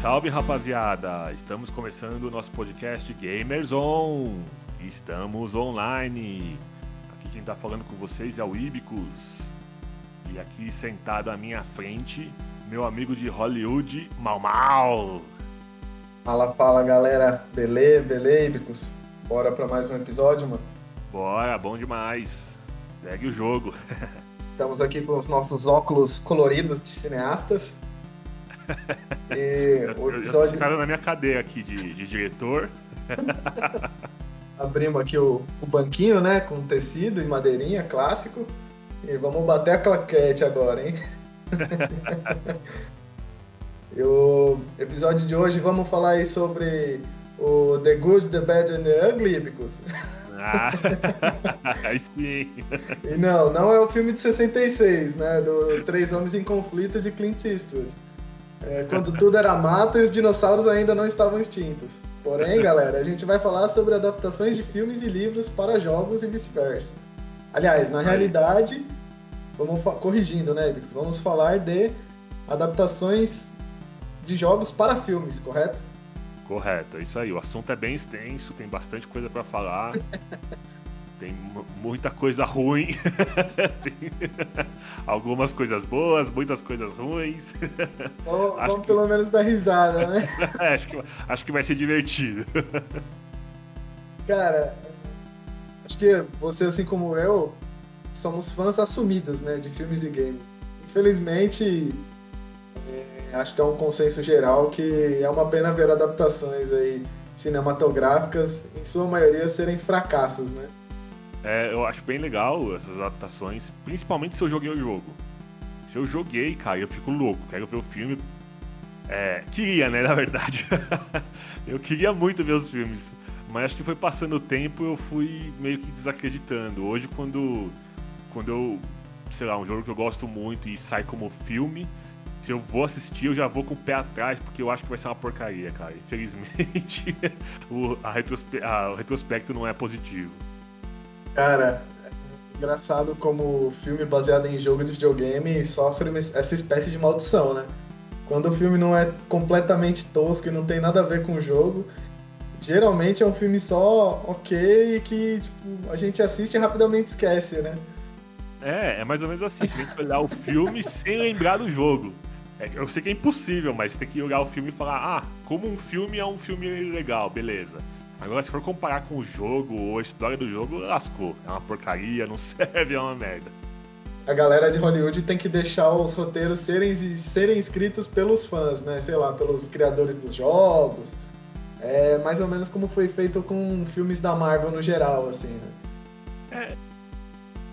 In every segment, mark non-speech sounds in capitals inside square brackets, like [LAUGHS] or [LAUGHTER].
Salve, rapaziada! Estamos começando o nosso podcast Gamers On. Estamos online. Aqui quem tá falando com vocês é o Ibicus. E aqui sentado à minha frente, meu amigo de Hollywood, Mal Mal. Fala, fala galera, beleza, beleza, Ibicus? Bora pra mais um episódio, mano? Bora, bom demais. Segue o jogo. [LAUGHS] Estamos aqui com os nossos óculos coloridos de cineastas. [LAUGHS] E o episódio. Na minha cadeira aqui de, de diretor. [LAUGHS] Abrimos aqui o, o, banquinho, né? Com tecido e madeirinha, clássico. E vamos bater a claquete agora, hein? [LAUGHS] e o episódio de hoje vamos falar aí sobre o The Good, The Bad and The Ugly, Ibicus. Ah, sim. E não, não é o filme de 66, né? Do Três Homens em Conflito de Clint Eastwood. É, quando tudo era mato e os dinossauros ainda não estavam extintos. Porém, galera, a gente vai falar sobre adaptações de filmes e livros para jogos e vice-versa. Aliás, na realidade, vamos corrigindo, né, Ibix? Vamos falar de adaptações de jogos para filmes, correto? Correto, é isso aí. O assunto é bem extenso, tem bastante coisa para falar. [LAUGHS] tem muita coisa ruim. [LAUGHS] tem algumas coisas boas, muitas coisas ruins. [LAUGHS] Vamos, vamos que... pelo menos dar risada, né? [LAUGHS] é, acho, que, acho que vai ser divertido. Cara, acho que você, assim como eu, somos fãs assumidos, né, de filmes e games. Infelizmente, acho que é um consenso geral que é uma pena ver adaptações aí cinematográficas, em sua maioria, serem fracassos, né? É, eu acho bem legal essas adaptações, principalmente se eu joguei o jogo. Se eu joguei, cara, eu fico louco, quero ver o filme. É, queria, né, [LAUGHS] na verdade. eu queria muito ver os filmes, mas acho que foi passando o tempo eu fui meio que desacreditando. Hoje, quando, quando eu, sei lá, um jogo que eu gosto muito e sai como filme, se eu vou assistir, eu já vou com o pé atrás, porque eu acho que vai ser uma porcaria, cara. Infelizmente, [LAUGHS] o, retrospe a, o retrospecto não é positivo. Cara, é engraçado como o filme baseado em jogo de videogame sofre essa espécie de maldição, né? Quando o filme não é completamente tosco e não tem nada a ver com o jogo, geralmente é um filme só ok que tipo, a gente assiste e rapidamente esquece, né? É, é mais ou menos assim. Tem que olhar o filme sem lembrar do jogo. É, eu sei que é impossível, mas tem que olhar o filme e falar: ah, como um filme é um filme legal, beleza. Agora, se for comparar com o jogo ou a história do jogo, lascou. É uma porcaria, não [LAUGHS] serve, é uma merda. A galera de Hollywood tem que deixar os roteiros serem, serem escritos pelos fãs, né? Sei lá, pelos criadores dos jogos. É mais ou menos como foi feito com filmes da Marvel no geral, assim, né? É,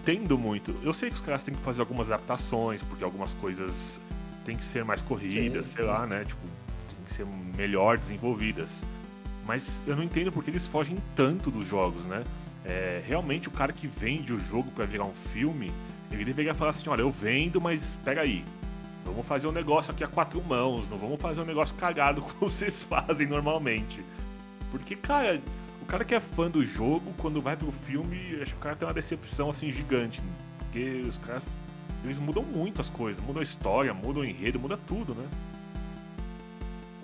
entendo muito. Eu sei que os caras têm que fazer algumas adaptações, porque algumas coisas têm que ser mais corridas, sim, sei sim. lá, né? Tipo, tem que ser melhor desenvolvidas. Mas eu não entendo porque eles fogem tanto dos jogos, né? É, realmente o cara que vende o jogo para virar um filme, ele deveria falar assim, olha, eu vendo, mas pega aí. Vamos fazer um negócio aqui a quatro mãos, não vamos fazer um negócio cagado [LAUGHS] como vocês fazem normalmente. Porque, cara, o cara que é fã do jogo, quando vai pro filme, acho que o cara tem uma decepção assim gigante. Porque os caras eles mudam muito as coisas, mudam a história, mudam o enredo, muda tudo, né?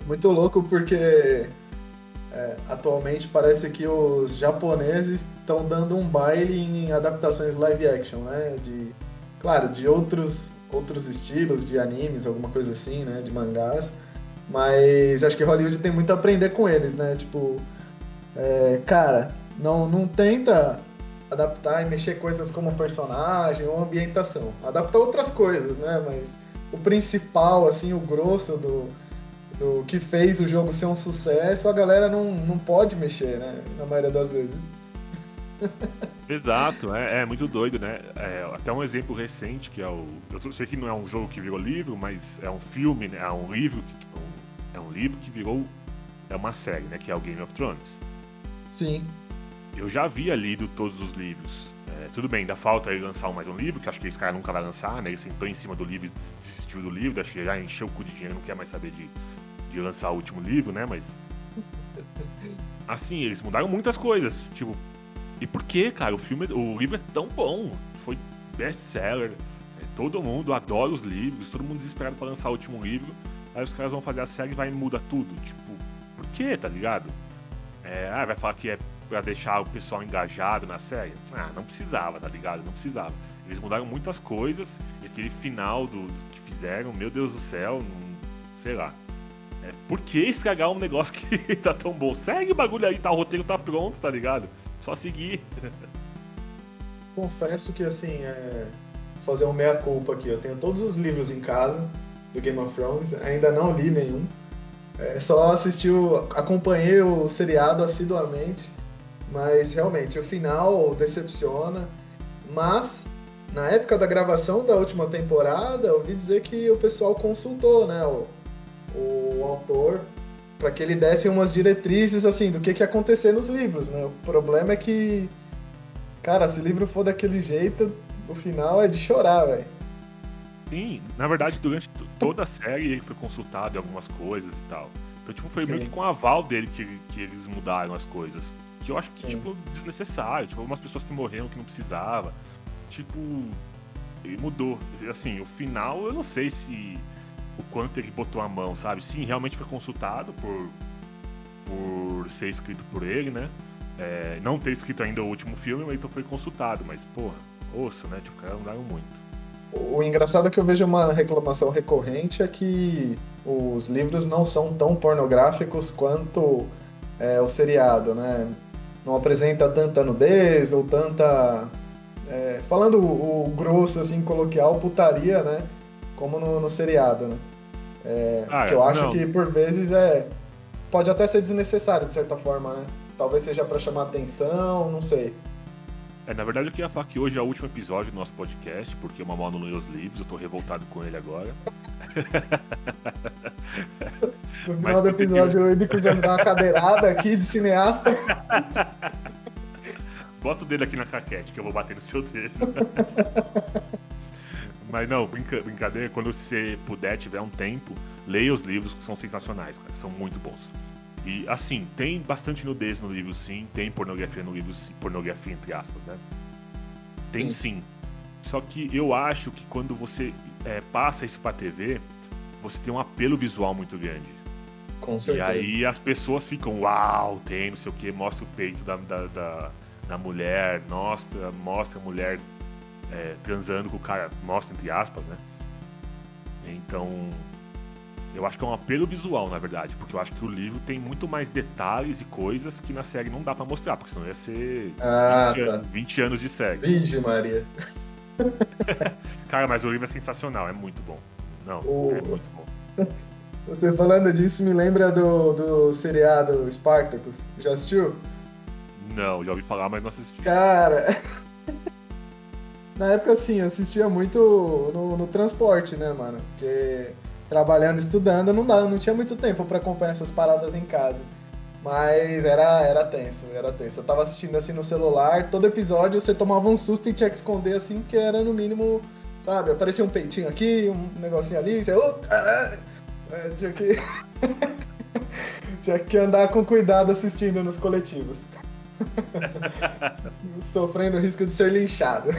Muito louco porque é, atualmente parece que os japoneses estão dando um baile em adaptações live action, né? De, claro, de outros, outros estilos, de animes, alguma coisa assim, né? De mangás. Mas acho que Hollywood tem muito a aprender com eles, né? Tipo, é, cara, não, não tenta adaptar e mexer coisas como personagem ou ambientação. Adaptar outras coisas, né? Mas o principal, assim, o grosso do, do que fez o jogo ser um sucesso, a galera não, não pode mexer, né? Na maioria das vezes. Exato, é, é, muito doido, né? É, até um exemplo recente que é o. Eu sei que não é um jogo que virou livro, mas é um filme, né? É um livro. Que, é um livro que virou. É uma série, né? Que é o Game of Thrones. Sim eu já havia lido todos os livros. É, tudo bem, ainda falta ele lançar mais um livro, que acho que esse cara nunca vai lançar, né? Ele sentou em cima do livro e desistiu do livro, acho que já encheu o cu de dinheiro, não quer mais saber de, de lançar o último livro, né? Mas. Assim, eles mudaram muitas coisas. Tipo, e por que, cara? O filme, o livro é tão bom. Foi best-seller. É, todo mundo adora os livros, todo mundo desesperado para lançar o último livro. Aí os caras vão fazer a série e vai e muda tudo. Tipo, por quê, tá ligado? É, ah, vai falar que é pra deixar o pessoal engajado na série. Ah, não precisava, tá ligado? Não precisava. Eles mudaram muitas coisas e aquele final do, do que fizeram, meu Deus do céu, não, sei lá. É, por que estragar um negócio que [LAUGHS] tá tão bom? Segue o bagulho aí, tá? O roteiro tá pronto, tá ligado? Só seguir. Confesso que assim, é... fazer um meia-culpa aqui. Eu tenho todos os livros em casa do Game of Thrones, ainda não li nenhum. É, só assisti, o... acompanhei o seriado assiduamente, mas realmente o final decepciona. Mas na época da gravação da última temporada, eu ouvi dizer que o pessoal consultou, né, o autor para que ele desse umas diretrizes assim do que que ia acontecer nos livros, né? O problema é que cara, se o livro for daquele jeito, o final é de chorar, velho. Sim, na verdade, durante toda a série ele foi consultado em algumas coisas e tal. Então, tipo, foi Sim. meio que com o aval dele que, que eles mudaram as coisas. Que eu acho que, Sim. tipo, desnecessário. Tipo, algumas pessoas que morreram que não precisava. Tipo, ele mudou. Assim, o final, eu não sei se o quanto ele botou a mão, sabe? Sim, realmente foi consultado por, por ser escrito por ele, né? É, não ter escrito ainda o último filme, então foi consultado, mas, porra, osso, né? Tipo, o cara mudaram muito. O engraçado é que eu vejo uma reclamação recorrente é que os livros não são tão pornográficos quanto é, o seriado, né? Não apresenta tanta nudez ou tanta. É, falando o, grosso, assim, coloquial, putaria, né? Como no, no seriado, né? É, ah, que eu acho não. que por vezes é pode até ser desnecessário de certa forma, né? Talvez seja para chamar atenção, não sei. É, na verdade eu queria falar que hoje é o último episódio do nosso podcast, porque o Mamão não leu os livros, eu tô revoltado com ele agora. [LAUGHS] [LAUGHS] No final do episódio eu acusando de dar uma cadeirada aqui de cineasta. [LAUGHS] Bota o dedo aqui na caquete que eu vou bater no seu dedo. Mas não, brinca, brincadeira, quando você puder, tiver um tempo, leia os livros que são sensacionais, cara, são muito bons. E assim, tem bastante nudez no livro, sim, tem pornografia no livro, sim, pornografia entre aspas, né? Tem sim. Só que eu acho que quando você é, passa isso pra TV, você tem um apelo visual muito grande. Com certeza. E aí as pessoas ficam, uau, tem não sei o que, mostra o peito da, da, da, da mulher, mostra, mostra a mulher é, transando com o cara, mostra entre aspas, né? Então, eu acho que é um apelo visual, na verdade, porque eu acho que o livro tem muito mais detalhes e coisas que na série não dá para mostrar, porque senão ia ser ah, 20, tá. anos, 20, anos, de série. Vixe, Maria. [LAUGHS] cara, mas o livro é sensacional, é muito bom. Não, é muito bom. [LAUGHS] Você falando disso me lembra do, do seriado Spartacus. Já assistiu? Não, já ouvi falar, mas não assisti. Cara, [LAUGHS] na época, assim, eu assistia muito no, no transporte, né, mano? Porque trabalhando, estudando, não dá, não tinha muito tempo para acompanhar essas paradas em casa. Mas era, era tenso, era tenso. Eu tava assistindo assim no celular, todo episódio você tomava um susto e tinha que esconder assim, que era no mínimo, sabe, aparecia um peitinho aqui, um negocinho ali, você, ô, oh, caralho! É, tinha que. [LAUGHS] tinha que andar com cuidado assistindo nos coletivos. [LAUGHS] Sofrendo o risco de ser linchado.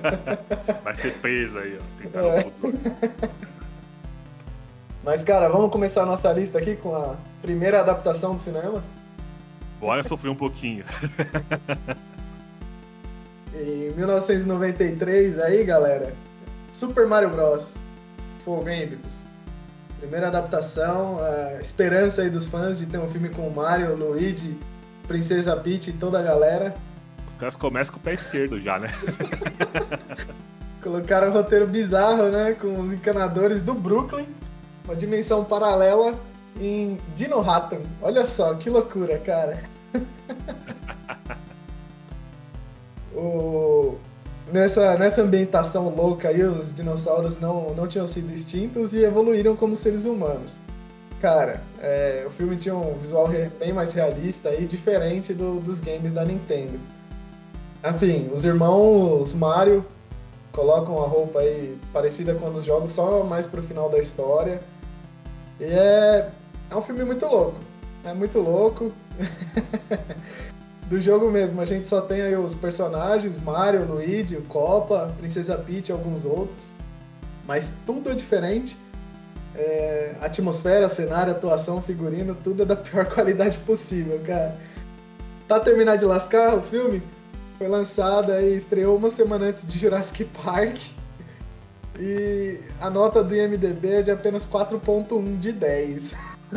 [LAUGHS] Vai ser preso aí, ó. É. Mas, cara, vamos começar a nossa lista aqui com a primeira adaptação do cinema? Bora sofrer um pouquinho. [LAUGHS] em 1993, aí, galera, Super Mario Bros. Fogo, hein, Primeira adaptação, a esperança aí dos fãs de ter um filme com o Mario, Luigi Princesa Peach e toda a galera. Os caras começam com o pé esquerdo já, né? [LAUGHS] Colocaram um roteiro bizarro, né? Com os encanadores do Brooklyn, uma dimensão paralela em Dino Hatton. Olha só, que loucura, cara. [LAUGHS] o... nessa, nessa ambientação louca aí, os dinossauros não, não tinham sido extintos e evoluíram como seres humanos. Cara, é, o filme tinha um visual bem mais realista e diferente do, dos games da Nintendo. Assim, os irmãos Mario colocam a roupa aí parecida com a dos jogos só mais pro final da história. E é, é um filme muito louco. É muito louco. [LAUGHS] do jogo mesmo, a gente só tem aí os personagens, Mario, Luigi, Copa, Princesa Peach e alguns outros. Mas tudo é diferente. É, atmosfera, cenário, atuação, figurino, tudo é da pior [LAUGHS] qualidade possível, cara. Tá terminado de lascar o filme? Foi lançado aí, estreou uma semana antes de Jurassic Park. E a nota do IMDB é de apenas 4.1 de 10. [LAUGHS]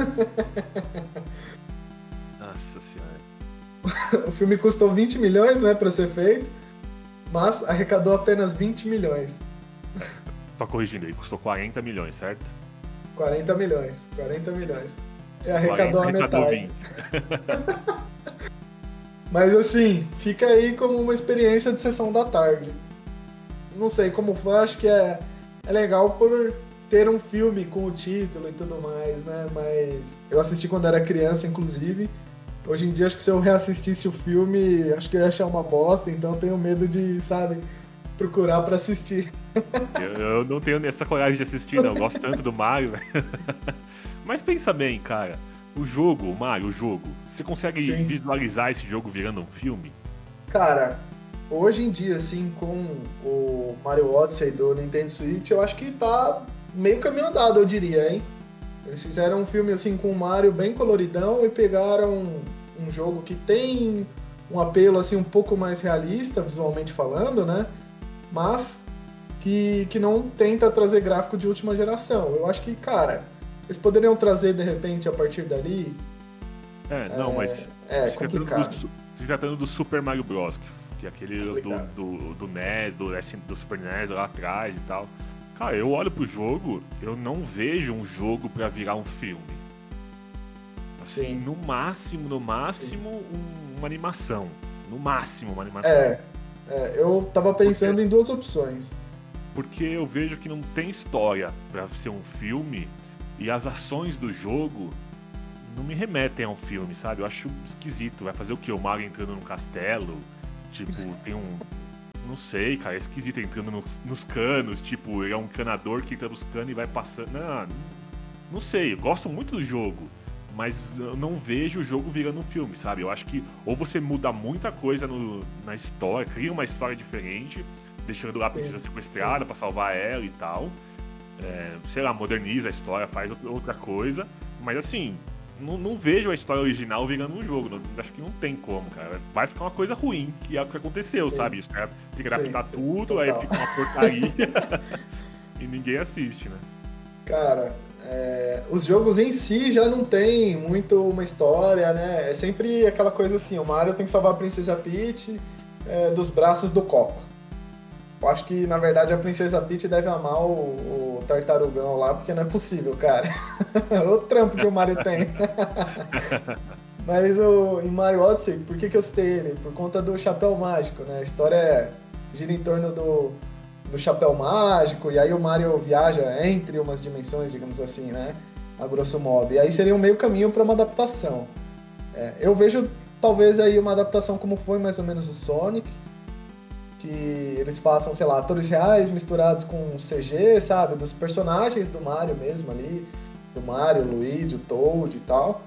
Nossa senhora. o filme custou 20 milhões, né, pra ser feito, mas arrecadou apenas 20 milhões. Só corrigindo aí, custou 40 milhões, certo? 40 milhões, 40 milhões. E arrecadou 40, a metade. [LAUGHS] mas assim, fica aí como uma experiência de sessão da tarde. Não sei como foi, acho que é, é legal por ter um filme com o título e tudo mais, né? Mas eu assisti quando era criança, inclusive. Hoje em dia, acho que se eu reassistisse o filme, acho que eu ia achar uma bosta, então tenho medo de, sabe, procurar para assistir. Eu, eu, não tenho essa coragem de assistir, não. Eu gosto tanto do Mario. [LAUGHS] Mas pensa bem, cara. O jogo, o Mario, o jogo, você consegue Sim. visualizar esse jogo virando um filme? Cara, hoje em dia, assim, com o Mario Odyssey do Nintendo Switch, eu acho que tá meio caminho andado, eu diria, hein? Eles fizeram um filme assim com o Mario bem coloridão e pegaram um jogo que tem um apelo assim um pouco mais realista, visualmente falando, né? Mas que, que não tenta trazer gráfico de última geração. Eu acho que, cara, eles poderiam trazer de repente a partir dali. É, não, é, mas. É, se complicado. Tratando do, se tratando do Super Mario Bros., que é aquele do, do, do, NES, do, do Super NES lá atrás e tal. Cara, eu olho pro jogo, eu não vejo um jogo para virar um filme. Assim, Sim. no máximo, no máximo, um, uma animação. No máximo, uma animação. É, é eu tava pensando porque, em duas opções. Porque eu vejo que não tem história para ser um filme e as ações do jogo não me remetem a um filme, sabe? Eu acho esquisito. Vai fazer o quê? O Mario entrando num castelo? Tipo, [LAUGHS] tem um, não sei, cara, é esquisito entrando nos, nos canos, tipo, é um canador que entra nos canos e vai passando. Não, não sei, eu gosto muito do jogo, mas eu não vejo o jogo virando um filme, sabe? Eu acho que ou você muda muita coisa no, na história, cria uma história diferente, deixando lá a princesa sequestrada para salvar ela e tal. É, sei lá, moderniza a história, faz outra coisa, mas assim, não, não, vejo a história original virando um jogo. Não, acho que não tem como, cara. Vai ficar uma coisa ruim, que é o que aconteceu, Sim. sabe? Os caras que adaptar tudo, Total. aí fica uma porcaria [LAUGHS] e ninguém assiste, né? Cara, é, os jogos em si já não tem muito uma história, né? É sempre aquela coisa assim, o Mario tem que salvar a Princesa Peach é, dos braços do Copa. Eu acho que, na verdade, a Princesa Peach deve amar o, o tartarugão lá, porque não é possível, cara. [LAUGHS] o trampo que o Mario tem. [LAUGHS] Mas o, em Mario Odyssey, por que, que eu citei ele? Por conta do chapéu mágico, né? A história gira em torno do, do chapéu mágico, e aí o Mario viaja entre umas dimensões, digamos assim, né? A grosso modo. E aí seria um meio caminho para uma adaptação. É, eu vejo talvez aí uma adaptação como foi mais ou menos o Sonic, que eles façam, sei lá, atores reais misturados com CG, sabe? Dos personagens do Mario mesmo ali, do Mario, Luigi, o Toad e tal.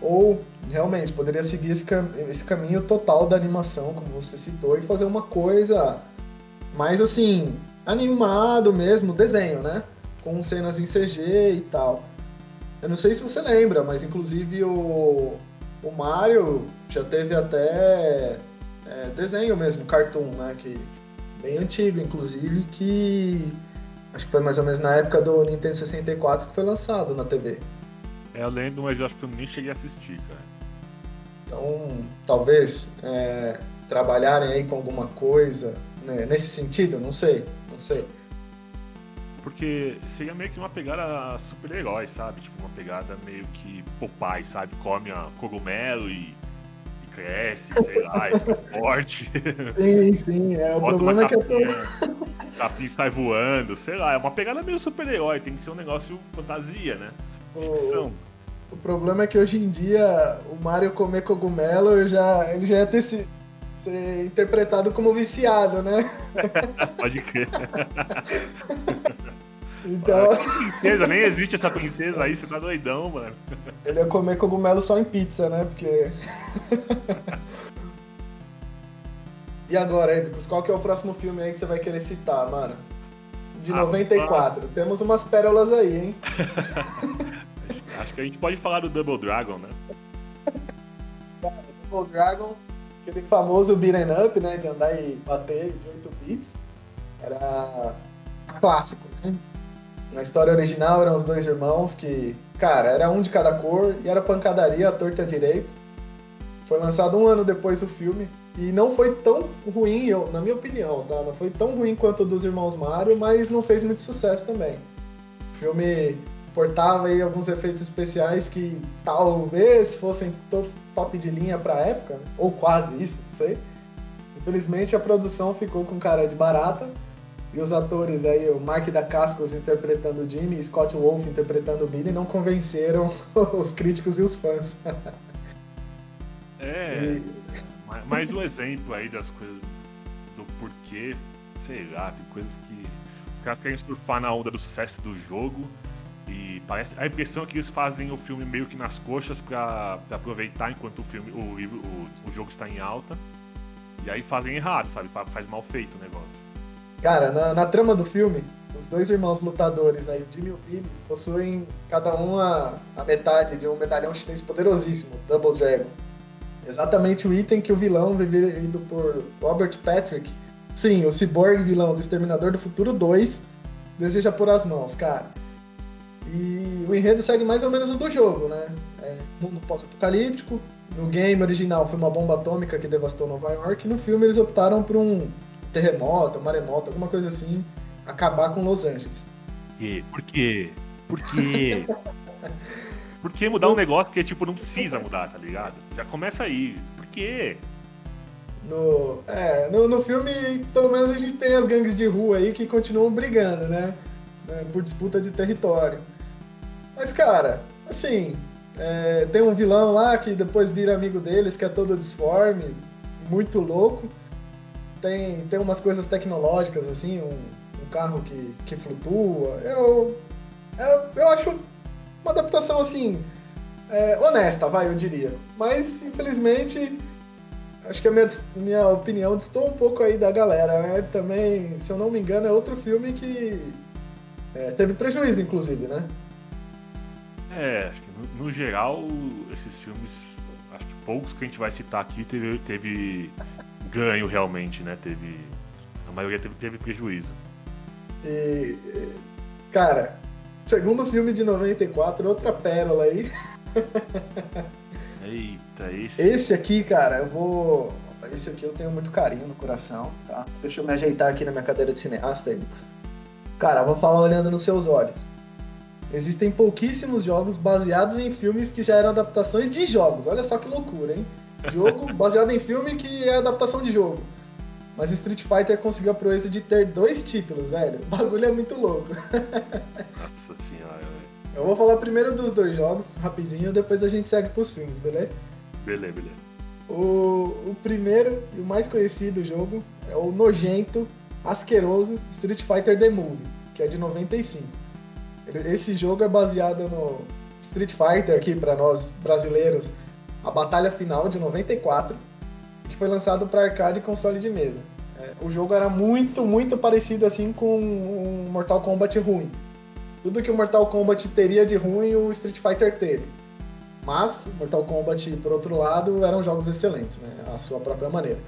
Ou realmente poderia seguir esse, cam esse caminho total da animação, como você citou, e fazer uma coisa mais assim, animado mesmo, desenho, né? Com cenas em CG e tal. Eu não sei se você lembra, mas inclusive o, o Mario já teve até é, desenho mesmo, cartoon, né? Que, bem antigo, inclusive, que acho que foi mais ou menos na época do Nintendo 64 que foi lançado na TV. É, eu lembro, mas eu acho que eu nem cheguei a assistir, cara. Então, talvez é, trabalharem aí com alguma coisa né, nesse sentido, não sei, não sei. Porque seria meio que uma pegada super-herói, sabe? Tipo, uma pegada meio que Popeye, sabe? Come a cogumelo e cresce, sei lá, e fica [LAUGHS] forte. Sim, sim. É, o Bota problema é que eu tô. Capim sai voando, sei lá, é uma pegada meio super-herói, tem que ser um negócio fantasia, né? Ficção. O, o problema é que hoje em dia o Mario comer cogumelo já, ele já ia ter se, ser interpretado como viciado, né? [LAUGHS] Pode crer. Então... Ah, princesa, nem existe essa princesa aí, você tá doidão, mano. Ele ia comer cogumelo só em pizza, né? Porque. e agora, Epicus, qual que é o próximo filme aí que você vai querer citar, mano? de ah, 94. Ah. Temos umas pérolas aí, hein? [LAUGHS] Acho que a gente pode falar do Double Dragon, né? Double Dragon, aquele famoso beat'em up, né? De andar e bater de 8 bits. Era clássico, né? Na história original eram os dois irmãos que, cara, era um de cada cor e era pancadaria, a torta direito. Foi lançado um ano depois do filme e não foi tão ruim, eu, na minha opinião, tá? Não foi tão ruim quanto o dos irmãos Mario, mas não fez muito sucesso também. O filme portava aí alguns efeitos especiais que talvez fossem top, de linha pra época, ou quase isso, não sei. Infelizmente a produção ficou com cara de barata e os atores aí, o Mark da Cascos interpretando o Jimmy e Scott Wolf interpretando o Billy não convenceram [LAUGHS] os críticos e os fãs. É. E mais um exemplo aí das coisas do porquê, sei lá, tem coisas que os caras querem surfar na onda do sucesso do jogo e parece a impressão é que eles fazem o filme meio que nas coxas para aproveitar enquanto o filme o, o, o jogo está em alta e aí fazem errado, sabe? Faz mal feito o negócio. Cara, na, na trama do filme, os dois irmãos lutadores aí, Jimmy e o Billy, possuem cada um a, a metade de um medalhão chinês poderosíssimo, Double Dragon Exatamente o item que o vilão, vivido por Robert Patrick, sim, o cyborg vilão do Exterminador do Futuro 2, deseja por as mãos, cara. E o enredo segue mais ou menos o do jogo, né? É mundo pós-apocalíptico. No game original foi uma bomba atômica que devastou Nova York. No filme eles optaram por um terremoto, um maremoto, alguma coisa assim, acabar com Los Angeles. Por quê? Por quê? [LAUGHS] Por que mudar um negócio que, tipo, não precisa mudar, tá ligado? Já começa aí. Por quê? No, é, no, no filme, pelo menos a gente tem as gangues de rua aí que continuam brigando, né? É, por disputa de território. Mas, cara, assim, é, tem um vilão lá que depois vira amigo deles, que é todo disforme, muito louco. Tem, tem umas coisas tecnológicas, assim, um, um carro que, que flutua. Eu, eu, eu acho uma adaptação assim é, honesta, vai, eu diria. Mas infelizmente acho que a minha, minha opinião distou um pouco aí da galera, né? Também, se eu não me engano, é outro filme que é, teve prejuízo, inclusive, né? É, acho que no, no, geral, esses filmes, acho que poucos que a gente vai citar aqui teve, teve ganho realmente, né? Teve. A maioria teve, teve prejuízo. E, cara, Segundo filme de 94, outra pérola aí. [LAUGHS] Eita, esse. Esse aqui, cara, eu vou. Esse aqui eu tenho muito carinho no coração, tá? Deixa eu me ajeitar aqui na minha cadeira de cineasta, Edicos. Cara, eu vou falar olhando nos seus olhos. Existem pouquíssimos jogos baseados em filmes que já eram adaptações de jogos. Olha só que loucura, hein? Jogo [LAUGHS] baseado em filme que é adaptação de jogo. Mas Street Fighter conseguiu a proeza de ter dois títulos, velho. O bagulho é muito louco. [LAUGHS] Nossa senhora, velho. Eu vou falar primeiro dos dois jogos, rapidinho, depois a gente segue pros filmes, beleza? Beleza, beleza. O, o primeiro e o mais conhecido jogo é o nojento, asqueroso Street Fighter The Movie, que é de 95. Esse jogo é baseado no Street Fighter, aqui para nós brasileiros, a batalha final de 94 que foi lançado para arcade e console de mesa. É, o jogo era muito, muito parecido assim com um Mortal Kombat ruim. Tudo que o Mortal Kombat teria de ruim, o Street Fighter teve. Mas, Mortal Kombat, por outro lado, eram jogos excelentes, né? À sua própria maneira.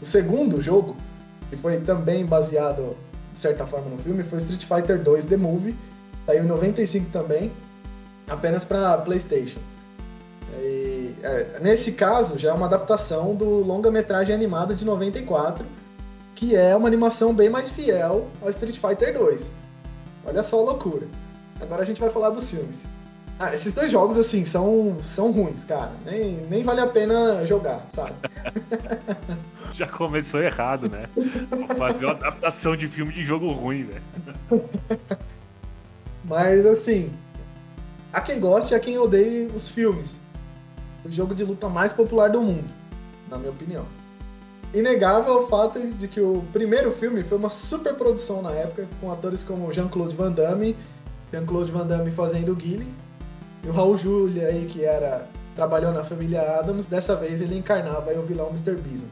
O segundo jogo, que foi também baseado, de certa forma, no filme, foi Street Fighter 2 The Movie. Saiu em 95 também, apenas para PlayStation. E, é, nesse caso, já é uma adaptação do longa-metragem animado de 94, que é uma animação bem mais fiel ao Street Fighter 2. Olha só a loucura. Agora a gente vai falar dos filmes. Ah, esses dois jogos, assim, são, são ruins, cara. Nem, nem vale a pena jogar, sabe? [LAUGHS] Já começou errado, né? Vou fazer uma adaptação de filme de jogo ruim, velho. [LAUGHS] Mas, assim, há quem goste e há quem odeie os filmes o jogo de luta mais popular do mundo, na minha opinião. Inegável o fato de que o primeiro filme foi uma super produção na época, com atores como Jean-Claude Van Damme, Jean-Claude Van Damme fazendo o Guile, e o Raul Julia aí, que era trabalhou na família Adams, dessa vez ele encarnava aí o vilão Mr. Bison.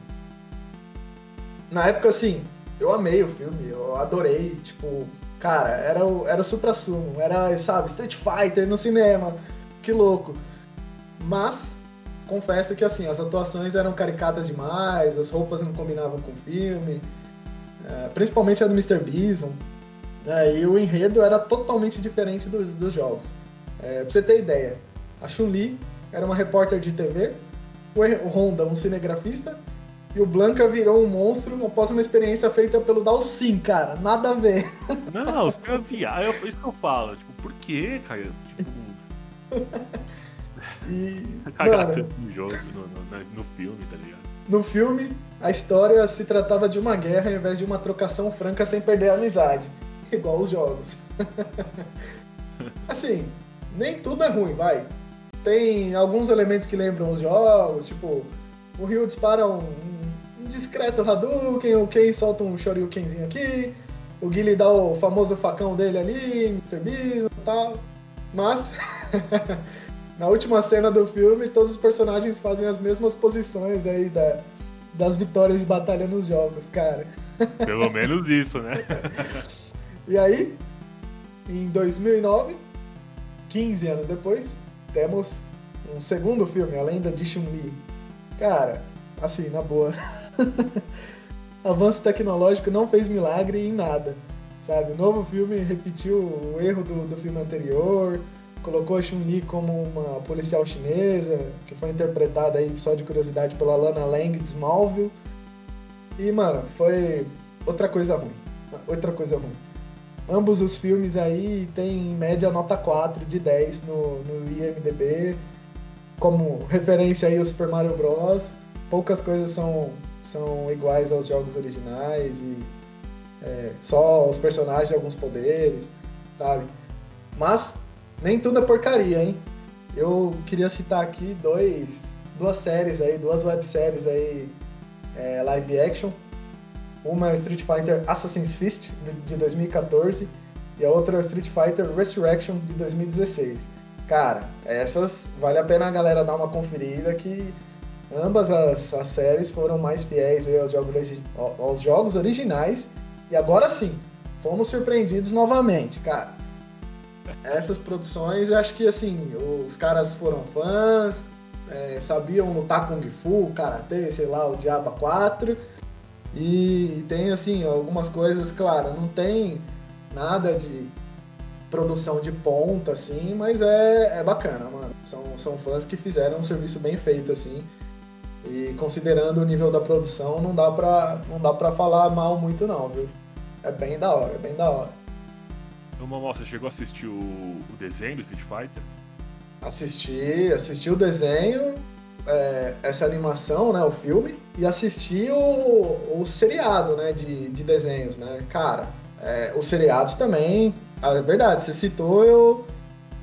Na época, assim, eu amei o filme, eu adorei, tipo, Cara, era o, era o supra-sumo. Era, sabe, Street Fighter no cinema. Que louco. Mas, confesso que, assim, as atuações eram caricatas demais, as roupas não combinavam com o filme. É, principalmente a do Mr. Bison. É, e o enredo era totalmente diferente dos, dos jogos. É, pra você ter ideia, a Chun-Li era uma repórter de TV, o Honda um cinegrafista, e o Blanca virou um monstro após uma experiência feita pelo Dalsin, cara. Nada a ver. Não, os caras viajam, é isso que eu falo. Tipo, por quê, cara? Tipo... e. [LAUGHS] Mano, no jogo, no, no, no filme, tá ligado? No filme, a história se tratava de uma guerra ao invés de uma trocação franca sem perder a amizade. Igual os jogos. [LAUGHS] assim, nem tudo é ruim, vai. Tem alguns elementos que lembram os jogos, tipo, o Ryu dispara um, um discreto Hadouken, o Ken solta um Shoryukenzinho aqui, o Guile dá o famoso facão dele ali, Mr. Beast e tal. Mas, [LAUGHS] na última cena do filme, todos os personagens fazem as mesmas posições aí da, das vitórias de batalha nos jogos, cara. [LAUGHS] Pelo menos isso, né? e aí, em 2009, 15 anos depois, temos um segundo filme, A Lenda de Chun-Li. Cara, assim, na boa. [LAUGHS] [LAUGHS] Avanço tecnológico não fez milagre em nada, sabe? O novo filme repetiu o erro do, do filme anterior, colocou a Chun-Li como uma policial chinesa, que foi interpretada aí, só de curiosidade, pela Lana Lang de Smallville. E, mano, foi outra coisa ruim. Outra coisa ruim. Ambos os filmes aí têm em média nota 4 de 10 no, no IMDB. Como referência aí o Super Mario Bros. Poucas coisas são, são iguais aos jogos originais e é, só os personagens e alguns poderes, sabe? Mas nem tudo é porcaria, hein? Eu queria citar aqui dois, duas séries aí, duas webséries aí é, live action uma é Street Fighter Assassin's Fist, de 2014, e a outra é Street Fighter Resurrection, de 2016. Cara, essas vale a pena a galera dar uma conferida que ambas as, as séries foram mais fiéis aos jogos, aos jogos originais. E agora sim, fomos surpreendidos novamente, cara. Essas produções, eu acho que assim, os caras foram fãs, é, sabiam lutar Kung Fu, Karatê, sei lá, o Diaba 4 e tem, assim, algumas coisas, claro, não tem nada de produção de ponta, assim, mas é, é bacana, mano. São, são fãs que fizeram um serviço bem feito, assim. E considerando o nível da produção, não dá pra, não dá pra falar mal muito, não, viu? É bem da hora, é bem da hora. Ô, Mamó, você chegou a assistir o, o desenho do Street Fighter? Assisti, assisti o desenho, é, essa animação, né, o filme, e assisti o, o seriado, né, de, de desenhos, né. Cara, é, os seriados também, ah, é verdade, você citou, eu,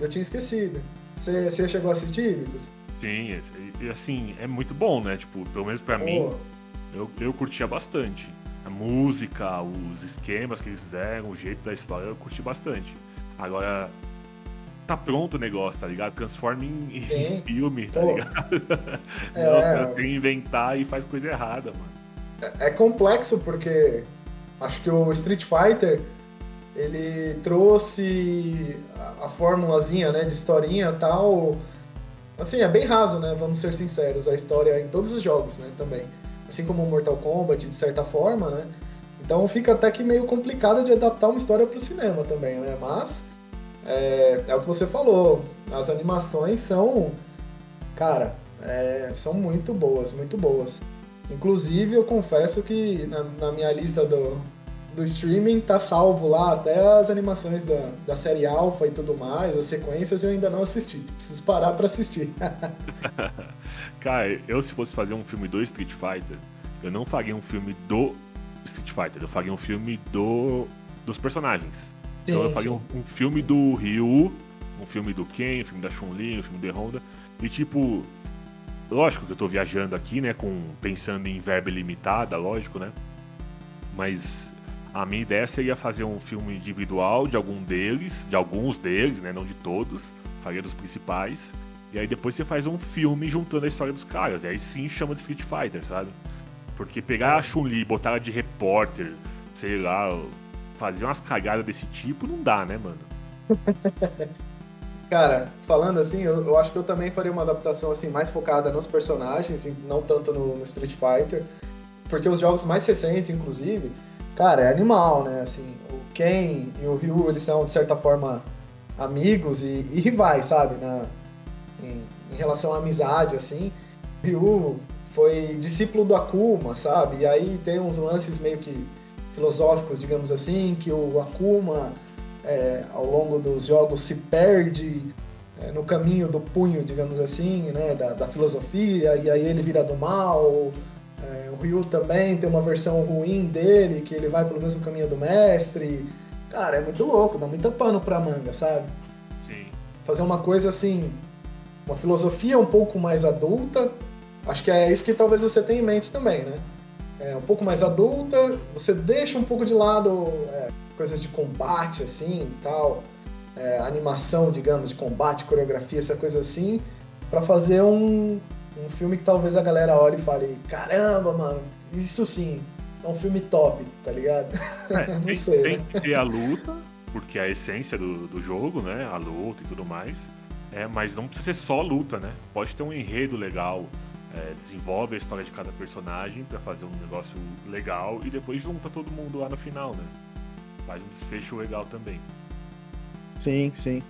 eu tinha esquecido. Você, você chegou a assistir, Vicos? Sim, e assim, é muito bom, né, tipo, pelo menos pra oh. mim, eu, eu curtia bastante. A música, os esquemas que eles fizeram, o jeito da história, eu curti bastante. Agora, tá pronto o negócio, tá ligado? Transforma em, em [LAUGHS] filme, tá Pô. ligado? [LAUGHS] É... Caras têm que inventar e faz coisa errada, mano. É, é complexo porque acho que o Street Fighter ele trouxe a, a formulazinha, né, de historinha tal. Assim, é bem raso, né? Vamos ser sinceros, a história em todos os jogos, né, também. Assim como o Mortal Kombat, de certa forma, né? Então fica até que meio complicado de adaptar uma história para o cinema também, né? Mas é, é o que você falou. As animações são, cara, é, são muito boas, muito boas. Inclusive, eu confesso que na, na, minha lista do, do streaming tá salvo lá até as animações da, da série Alpha e tudo mais, as sequências eu ainda não assisti. Preciso parar para assistir. [LAUGHS] Cara, eu se fosse fazer um filme do Street Fighter, eu não faria um filme do Street Fighter, eu faria um filme do dos personagens. Então eu faria um, um, filme do Ryu, um filme do Ken, um filme da Chun-Li, um filme do Honda. E tipo, lógico que eu tô viajando aqui, né, com pensando em verba ilimitada, lógico, né? Mas a minha ideia seria fazer um filme individual de algum deles, de alguns deles, né, não de todos, faria dos principais. E aí depois você faz um filme juntando a história dos caras. E aí sim chama de Street Fighter, sabe? Porque pegar a Chun-Li, botar ela de repórter, sei lá, fazer umas cagadas desse tipo, não dá, né, mano? [LAUGHS] Cara, falando assim, eu, eu, acho que eu também faria uma adaptação assim mais focada nos personagens, e não tanto no, no, Street Fighter, porque os jogos mais recentes, inclusive, cara, é animal, né? Assim, o Ken e o Ryu, eles são de certa forma amigos e, e rivais, sabe? Na, em, em, relação à amizade, assim. O Ryu foi discípulo do Akuma, sabe? E aí tem uns lances meio que filosóficos, digamos assim, que o Akuma é, ao longo dos jogos se perde é, no caminho do punho, digamos assim, né, da, da filosofia, e aí ele vira do mal. É, o Ryu também tem uma versão ruim dele, que ele vai pelo mesmo caminho do mestre. Cara, é muito louco, dá muita pano pra manga, sabe? Sim. Fazer uma coisa assim, uma filosofia um pouco mais adulta. Acho que é isso que talvez você tenha em mente também, né? É um pouco mais adulta, você deixa um pouco de lado é, coisas de combate, assim, tal, é, animação, digamos, de combate, coreografia, essa coisa assim, para fazer um, um filme que talvez a galera olhe e fale, caramba, mano, isso sim, é um filme top, tá ligado? É, [LAUGHS] Não tem, sei, tem né? que ter a luta, porque é a essência do, do jogo, né? A luta e tudo mais. É, mas não precisa ser só luta, né? Pode ter um enredo legal, é, desenvolve a história de cada personagem para fazer um negócio legal e depois junta todo mundo lá no final, né? faz um desfecho legal também. Sim, sim.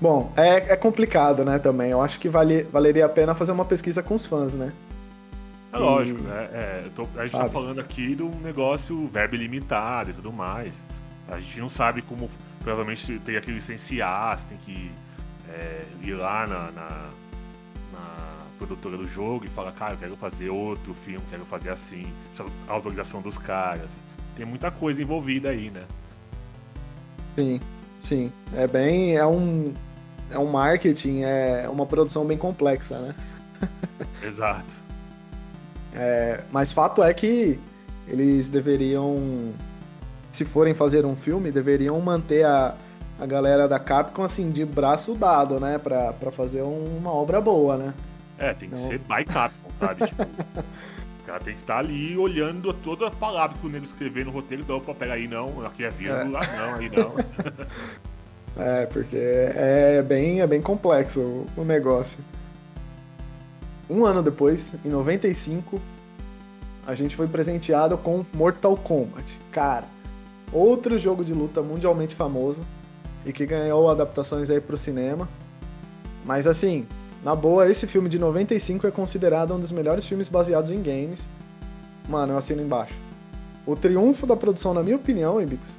Bom, é, é complicado, né, também. Eu acho que vale, valeria a pena fazer uma pesquisa com os fãs, né? É lógico, né? É, tô, a gente tá sabe. tá falando aqui de um negócio verbo ilimitado e tudo mais. A gente não sabe como. Provavelmente tem que licenciar, você tem que é, ir lá na, na, na, produtora do jogo e falar, cara, eu quero fazer outro filme, quero fazer assim. A autorização dos caras tem muita coisa envolvida aí, né? Sim, sim. É bem. É um. É um marketing, é uma produção bem complexa, né? Exato. [LAUGHS] É, mas fato é que eles deveriam. Se forem fazer um filme, deveriam manter a, a galera da Capcom assim, de braço dado, né? Pra, pra fazer uma obra boa, né? É, tem que então... ser by Capcom, sabe? [LAUGHS] tipo, cara tem que estar tá ali olhando toda a palavra que o nego escrever no roteiro. Então, opa, pega aí não, aqui é vírgula, é. não, aí não. [LAUGHS] é, porque é bem, é bem complexo o, o negócio. Um ano depois, em 95, a gente foi presenteado com Mortal Kombat. Cara, outro jogo de luta mundialmente famoso e que ganhou adaptações aí pro cinema. Mas assim, na boa, esse filme de 95 é considerado um dos melhores filmes baseados em games. Mano, eu assino embaixo. O triunfo da produção, na minha opinião, Ibicos,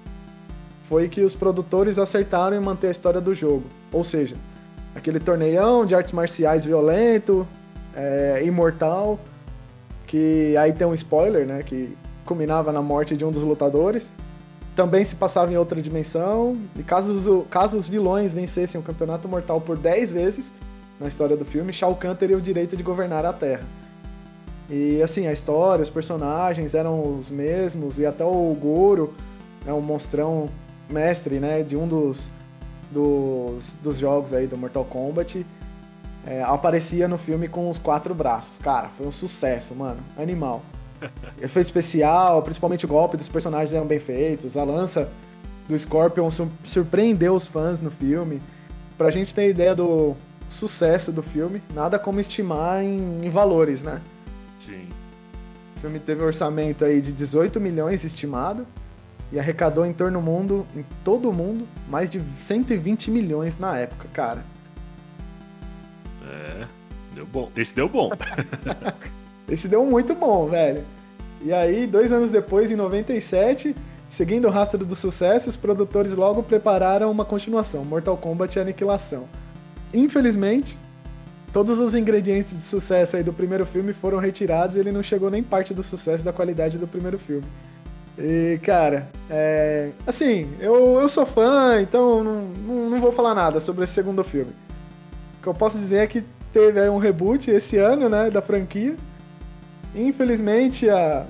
foi que os produtores acertaram em manter a história do jogo. Ou seja, aquele torneião de artes marciais violento, é, imortal, que aí tem um spoiler, né? Que culminava na morte de um dos lutadores. Também se passava em outra dimensão. E caso os, caso os vilões vencessem o campeonato mortal por 10 vezes, na história do filme, Shao Kahn teria o direito de governar a Terra. E assim, a história, os personagens eram os mesmos, e até o Goro, né, um monstrão mestre né, de um dos, dos, dos jogos aí do Mortal Kombat, é, aparecia no filme com os quatro braços. Cara, foi um sucesso, mano. Animal. [LAUGHS] Efeito especial, principalmente o golpe dos personagens eram bem feitos. A lança do Scorpion surpreendeu os fãs no filme. Pra gente ter ideia do, sucesso do filme, nada como estimar em, em valores, né? Sim. O filme teve um orçamento aí de 18 milhões estimado e arrecadou em torno do mundo, em todo o mundo, mais de 120 milhões na época, cara. É, deu bom. Esse deu bom. [LAUGHS] Esse deu muito bom, velho. E aí, dois anos depois, em 97, seguindo o rastro do sucesso, os produtores logo prepararam uma continuação, Mortal Kombat Aniquilação. Infelizmente, todos os ingredientes de sucesso aí do primeiro filme foram retirados e ele não chegou nem parte do sucesso da qualidade do primeiro filme. E, cara, é... assim, eu, eu sou fã, então não, não, não, vou falar nada sobre esse segundo filme. O que eu posso dizer é que teve aí um reboot esse ano, né, da franquia. Infelizmente, a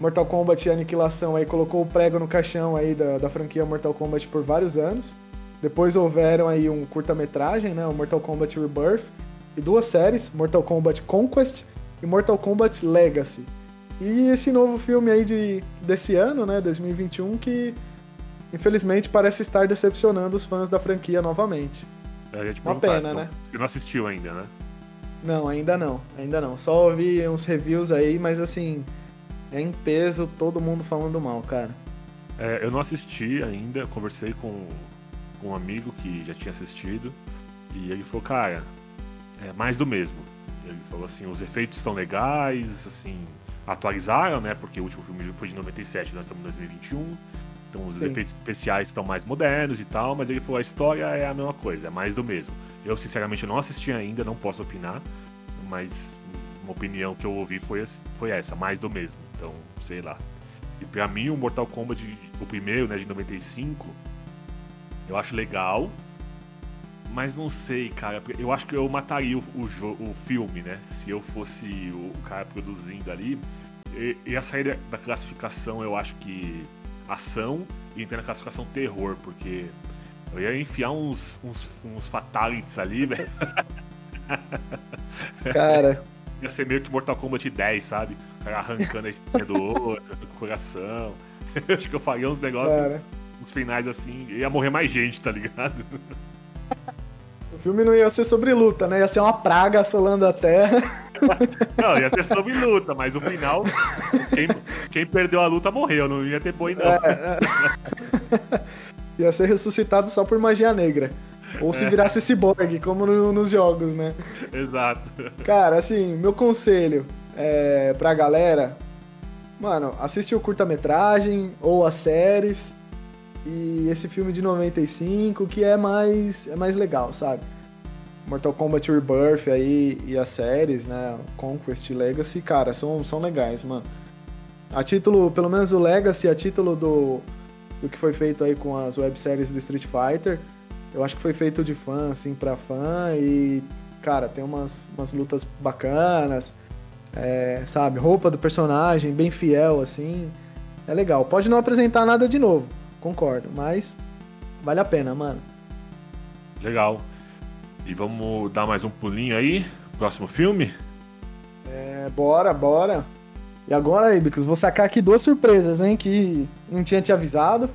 Mortal Kombat Aniquilação aí colocou o prego no caixão aí da, da franquia Mortal Kombat por vários anos. Depois houveram aí um curta-metragem, né, o Mortal Kombat Rebirth, e duas séries, Mortal Kombat Conquest e Mortal Kombat Legacy. E esse novo filme aí de, desse ano, né, 2021, que infelizmente parece estar decepcionando os fãs da franquia novamente. Uma pena, então, né? Você não assistiu ainda, né? Não, ainda não, ainda não. Só ouvi uns reviews aí, mas assim, é em peso todo mundo falando mal, cara. É, eu não assisti ainda, conversei com, com um amigo que já tinha assistido, e ele falou, cara, é mais do mesmo. Ele falou assim, os efeitos estão legais, assim, atualizaram, né? Porque o último filme foi de 97, nós estamos em 2021. Então os Sim. efeitos especiais estão mais modernos e tal, mas ele falou a história é a mesma coisa, é mais do mesmo. Eu sinceramente não assisti ainda, não posso opinar, mas uma opinião que eu ouvi foi, foi essa, mais do mesmo. Então, sei lá. E pra mim o Mortal Kombat, o primeiro, né, de 95, eu acho legal, mas não sei, cara. Eu acho que eu mataria o, o, o filme, né? Se eu fosse o cara produzindo ali. E, ia sair da classificação, eu acho que ação e entrar na classificação terror, porque eu ia enfiar uns, uns, uns fatalities ali, [LAUGHS] velho. Cara. [LAUGHS] Ia ser meio que Mortal Kombat 10, sabe? O cara arrancando a espinha do outro, com o coração. [LAUGHS] Eu acho que eu faria uns negócios, cara. uns finais assim. Ia morrer mais gente, tá ligado? O filme não ia ser sobre luta, né? Ia ser uma praga assolando a Terra. [LAUGHS] Não, ia ser sobre luta, mas o final, quem, quem perdeu a luta morreu, não ia ter boi, não. É, é. [LAUGHS] Ia ser ressuscitado só por magia negra. Ou se é. virasse cyborg, como no, nos jogos, né? Exato. Cara, assim, meu conselho é, pra galera, mano, assiste o curta-metragem ou as séries e esse filme de 95 que é mais é mais legal, sabe? Mortal Kombat Rebirth aí e as séries, né? Conquest Legacy, cara, são, são legais, mano. A título, pelo menos o Legacy, a título do, do que foi feito aí com as webséries do Street Fighter, eu acho que foi feito de fã, assim, pra fã e, cara, tem umas, umas lutas bacanas, é, sabe? Roupa do personagem, bem fiel, assim. É legal. Pode não apresentar nada de novo, concordo, mas vale a pena, mano. Legal. E vamos dar mais um pulinho aí? Próximo filme? É, bora, bora. E agora, Ibicos, vou sacar aqui duas surpresas, hein? Que não tinha te avisado.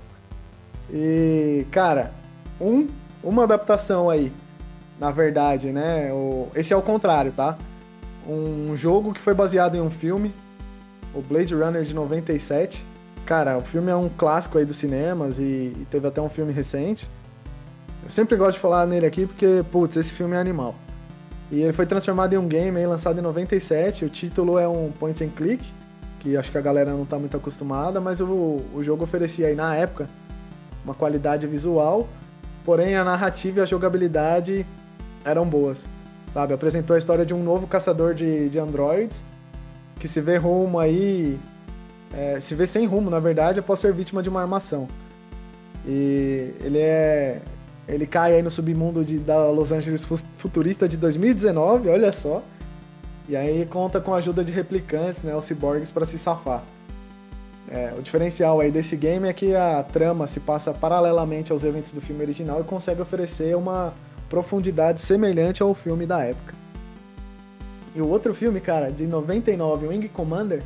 E, cara, um, uma adaptação aí, na verdade, né? O, esse é o contrário, tá? Um jogo que foi baseado em um filme, o Blade Runner de 97. Cara, o filme é um clássico aí dos cinemas e, e teve até um filme recente. Eu sempre gosto de falar nele aqui porque, putz, esse filme é animal. E ele foi transformado em um game aí, lançado em 97. O título é um point and click, que acho que a galera não tá muito acostumada, mas o, o jogo oferecia aí na época uma qualidade visual, porém a narrativa e a jogabilidade eram boas. Sabe? Apresentou a história de um novo caçador de, de androids que se vê rumo aí. É, se vê sem rumo, na verdade, após ser vítima de uma armação. E ele é ele cai aí no submundo de, da Los Angeles futurista de 2019, olha só. E aí conta com a ajuda de replicantes, né, os ciborgues, para se safar. É, o diferencial aí desse game é que a trama se passa paralelamente aos eventos do filme original e consegue oferecer uma profundidade semelhante ao filme da época. E o outro filme, cara, de 99, Wing Commander,